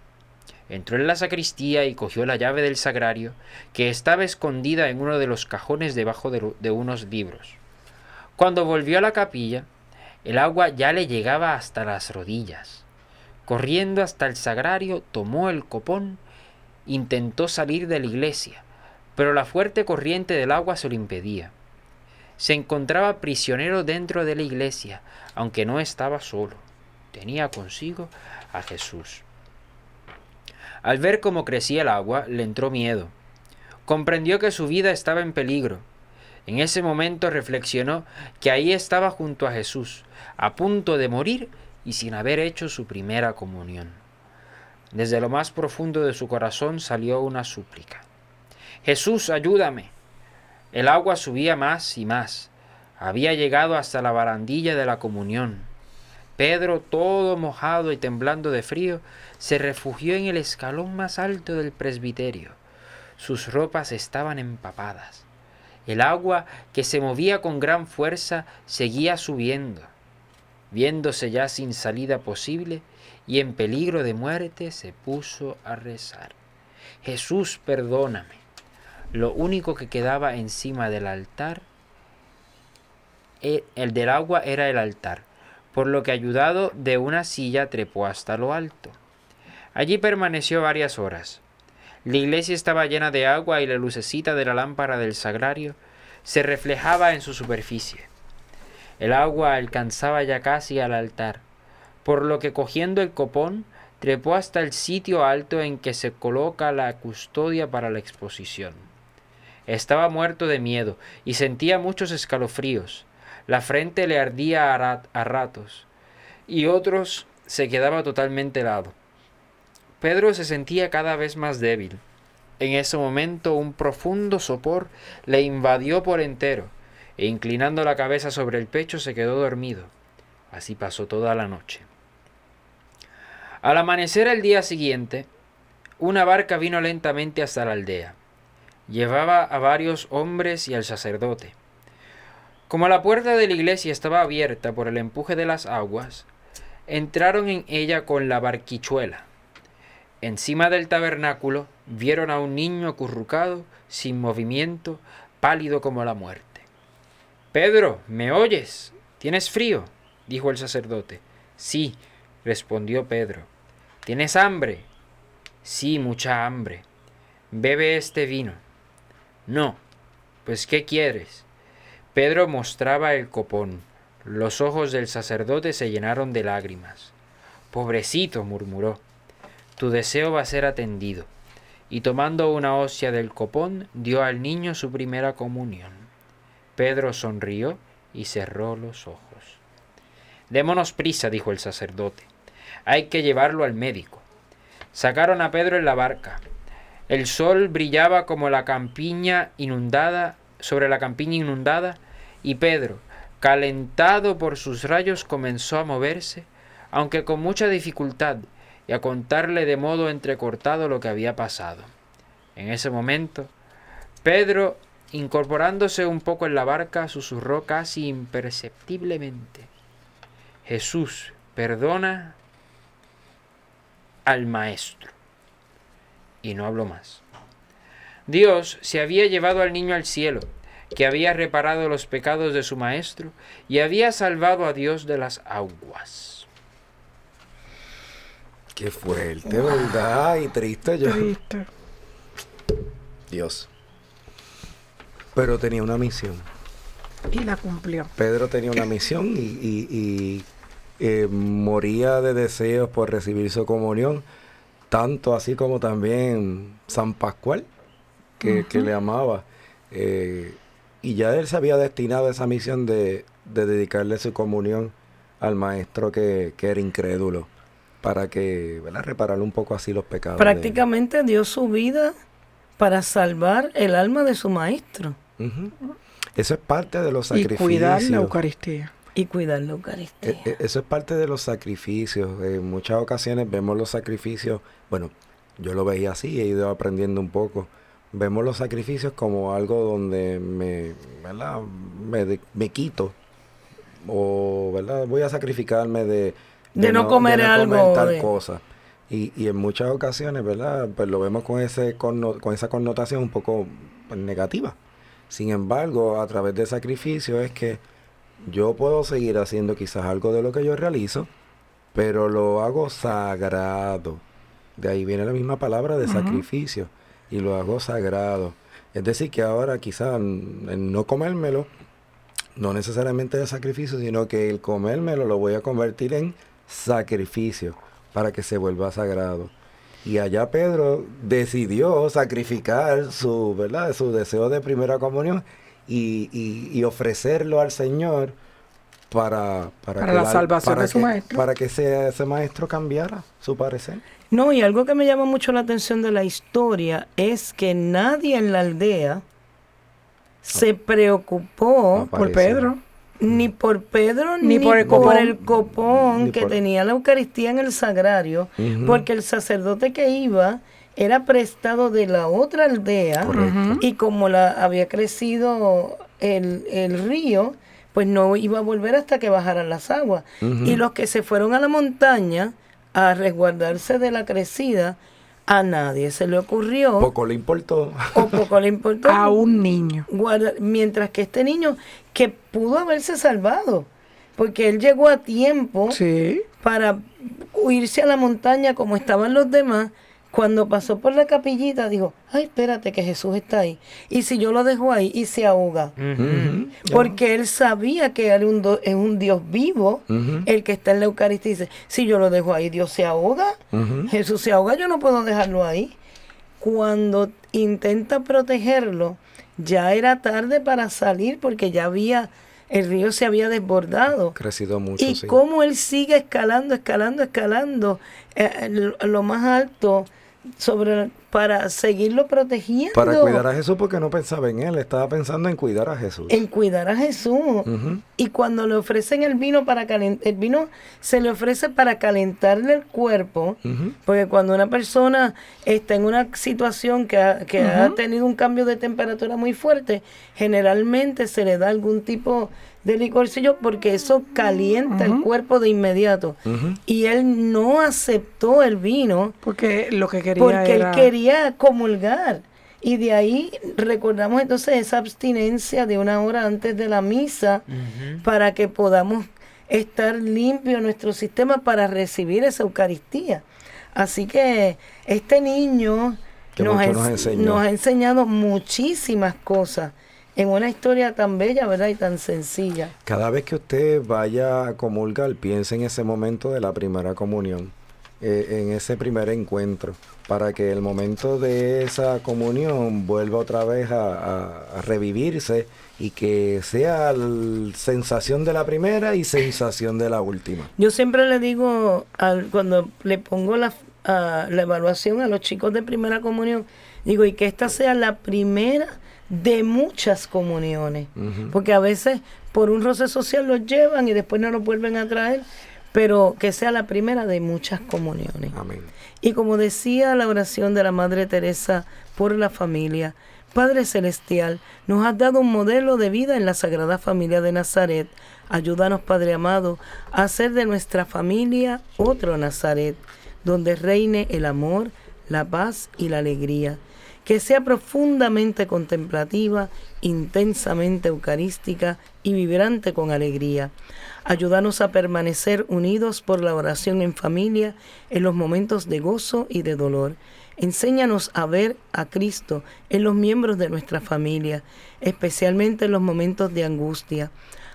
Entró en la sacristía y cogió la llave del sagrario, que estaba escondida en uno de los cajones debajo de, de unos libros. Cuando volvió a la capilla, el agua ya le llegaba hasta las rodillas. Corriendo hasta el sagrario, tomó el copón, intentó salir de la iglesia, pero la fuerte corriente del agua se lo impedía. Se encontraba prisionero dentro de la iglesia, aunque no estaba solo. Tenía consigo a Jesús. Al ver cómo crecía el agua, le entró miedo. Comprendió que su vida estaba en peligro. En ese momento reflexionó que ahí estaba junto a Jesús, a punto de morir y sin haber hecho su primera comunión. Desde lo más profundo de su corazón salió una súplica. Jesús, ayúdame. El agua subía más y más. Había llegado hasta la barandilla de la comunión. Pedro, todo mojado y temblando de frío, se refugió en el escalón más alto del presbiterio. Sus ropas estaban empapadas. El agua, que se movía con gran fuerza, seguía subiendo. Viéndose ya sin salida posible y en peligro de muerte, se puso a rezar. Jesús, perdóname. Lo único que quedaba encima del altar, el del agua era el altar, por lo que ayudado de una silla trepó hasta lo alto. Allí permaneció varias horas. La iglesia estaba llena de agua y la lucecita de la lámpara del sagrario se reflejaba en su superficie. El agua alcanzaba ya casi al altar, por lo que cogiendo el copón, trepó hasta el sitio alto en que se coloca la custodia para la exposición. Estaba muerto de miedo y sentía muchos escalofríos. La frente le ardía a, ratos y otros se quedaba totalmente helado. Pedro se sentía cada vez más débil. En ese momento un profundo sopor le invadió por entero e inclinando la cabeza sobre el pecho se quedó dormido. Así pasó toda la noche. Al amanecer el día siguiente, una barca vino lentamente hasta la aldea. Llevaba a varios hombres y al sacerdote. Como la puerta de la iglesia estaba abierta por el empuje de las aguas, entraron en ella con la barquichuela. Encima del tabernáculo vieron a un niño acurrucado, sin movimiento, pálido como la muerte. Pedro, ¿me oyes? ¿Tienes frío? dijo el sacerdote. Sí, respondió Pedro. ¿Tienes hambre? Sí, mucha hambre. Bebe este vino. No. Pues ¿qué quieres? Pedro mostraba el copón. Los ojos del sacerdote se llenaron de lágrimas. Pobrecito, murmuró. Tu deseo va a ser atendido. Y tomando una hostia del copón, dio al niño su primera comunión. Pedro sonrió y cerró los ojos. Démonos prisa, dijo el sacerdote. Hay que llevarlo al médico. Sacaron a Pedro en la barca. El sol brillaba como la campiña inundada, sobre la campiña inundada, y Pedro, calentado por sus rayos, comenzó a moverse, aunque con mucha dificultad, y a contarle de modo entrecortado lo que había pasado. En ese momento, Pedro Incorporándose un poco en la barca, susurró casi imperceptiblemente, Jesús, perdona al Maestro. Y no habló más. Dios se había llevado al niño al cielo, que había reparado los pecados de su Maestro y había salvado a Dios de las aguas. Qué fuerte, ¿verdad? Y triste yo. Triste. Dios. Pero tenía una misión. Y la cumplió. Pedro tenía una misión y, eh, moría de deseos por recibir su comunión, tanto así como también San Pascual, que, le amaba. Eh, y ya él se había destinado a esa misión de, dedicarle su comunión al maestro que, era incrédulo, para que, ¿verdad? Repararle un poco así los pecados. Prácticamente dio su vida para salvar el alma de su maestro. Eso es parte de los sacrificios. Y cuidar la Eucaristía. Y cuidar la Eucaristía. E- e- Eso es parte de los sacrificios. En muchas ocasiones vemos los sacrificios, bueno, yo lo veía así, he ido aprendiendo un poco. Vemos los sacrificios como algo donde me, ¿verdad? me, me quito o ¿verdad? voy a sacrificarme de, De no comer algo, tal de- cosa. Y, y en muchas ocasiones, ¿verdad? Pues lo vemos con, ese conno- con esa connotación un poco pues, negativa. Sin embargo, a través del sacrificio es que yo puedo seguir haciendo quizás algo de lo que yo realizo, pero lo hago sagrado. De ahí viene la misma palabra de sacrificio. Y lo hago sagrado. Es decir, que ahora quizás el no comérmelo, no necesariamente de sacrificio, sino que el comérmelo lo voy a convertir en sacrificio para que se vuelva sagrado. Y allá Pedro decidió sacrificar su, ¿verdad? su deseo de primera comunión y, y- y ofrecerlo al Señor para, para, Para que la salvación para de su que- maestro. Para que ese, ese maestro cambiara su parecer. No, y algo que me llama mucho la atención de la historia es que nadie en la aldea se preocupó Por. Pedro. Ni por Pedro ni, Ni por el por copón. el copón Ni que por- tenía la Eucaristía en el sagrario, porque el sacerdote que iba era prestado de la otra aldea Correcto. y como la había crecido el, el río, pues no iba a volver hasta que bajaran las aguas. Y los que se fueron a la montaña a resguardarse de la crecida, a nadie se le ocurrió Poco le importó. o poco le importó A un niño. guarda- mientras que este niño que pudo haberse salvado, porque él llegó a tiempo Sí. para irse a la montaña como estaban los demás, cuando pasó por la capillita dijo, ay, espérate que Jesús está ahí. Y si yo lo dejo ahí y se ahoga, porque él sabía que era un, do- es un Dios vivo, el que está en la Eucaristía, y dice, si yo lo dejo ahí, Dios se ahoga. Jesús se ahoga, yo no puedo dejarlo ahí. Cuando intenta protegerlo, ya era tarde para salir porque ya había, el río se había desbordado. Crecido mucho, Y sí. cómo él sigue escalando, escalando, escalando eh, lo, lo más alto sobre para seguirlo protegiendo. Para cuidar a Jesús porque no pensaba en él, estaba pensando en cuidar a Jesús. en cuidar a Jesús. Y cuando le ofrecen el vino para calentar, el vino se le ofrece para calentarle el cuerpo, porque cuando una persona está en una situación que, ha, que ha tenido un cambio de temperatura muy fuerte, generalmente se le da algún tipo de licorcillo porque eso calienta el cuerpo de inmediato. Y él no aceptó el vino Porque lo que quería porque era... él quería comulgar. Y de ahí recordamos entonces esa abstinencia de una hora antes de la misa para que podamos estar limpio nuestro sistema para recibir esa Eucaristía. Así que este niño ens- nos ha enseñado muchísimas cosas en una historia tan bella, ¿verdad? Y tan sencilla. Cada vez que usted vaya a comulgar, piense en ese momento de la primera comunión, eh, en ese primer encuentro, para que el momento de esa comunión vuelva otra vez a, a- a revivirse y que sea sensación de la primera y sensación de la última. Yo siempre le digo, al, cuando le pongo la, a- la evaluación a los chicos de primera comunión, digo, y que esta sea la primera de muchas comuniones. Porque a veces por un roce social los llevan y después no los vuelven a traer, pero que sea la primera de muchas comuniones. Amén. Y como decía la oración de la Madre Teresa por la familia, Padre Celestial, nos has dado un modelo de vida en la Sagrada Familia de Nazaret. Ayúdanos, Padre amado, a hacer de nuestra familia otro Nazaret, donde reine el amor, la paz y la alegría. Que sea profundamente contemplativa, intensamente eucarística y vibrante con alegría. Ayúdanos a permanecer unidos por la oración en familia en los momentos de gozo y de dolor. Enséñanos a ver a Cristo en los miembros de nuestra familia, especialmente en los momentos de angustia.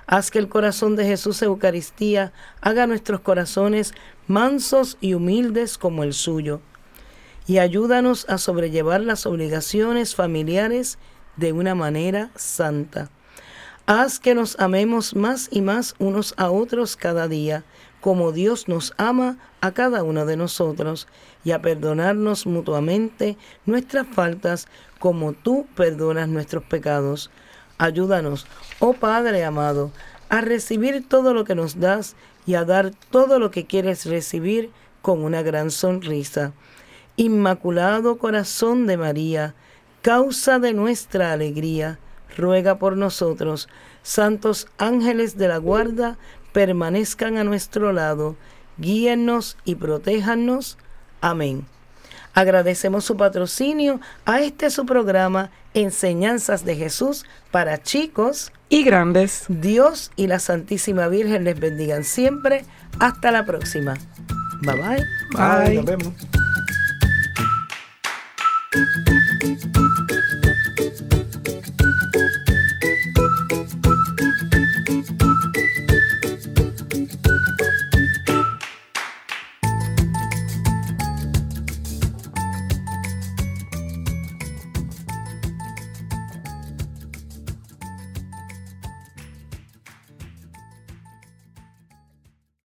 Haz que el corazón de Jesús Eucaristía haga nuestros corazones mansos y humildes como el suyo. Y ayúdanos a sobrellevar las obligaciones familiares de una manera santa. Haz que nos amemos más y más unos a otros cada día, como Dios nos ama a cada uno de nosotros, y a perdonarnos mutuamente nuestras faltas, como tú perdonas nuestros pecados. Ayúdanos, oh Padre amado, a recibir todo lo que nos das y a dar todo lo que quieres recibir con una gran sonrisa. Inmaculado Corazón de María, causa de nuestra alegría, ruega por nosotros. Santos ángeles de la guarda, permanezcan a nuestro lado, guíennos y protéjanos. Amén. Agradecemos su patrocinio a este su programa Enseñanzas de Jesús para chicos y grandes. Dios y la Santísima Virgen les bendigan siempre. Hasta la próxima. Bye bye. Bye. bye. Nos vemos. Thank you.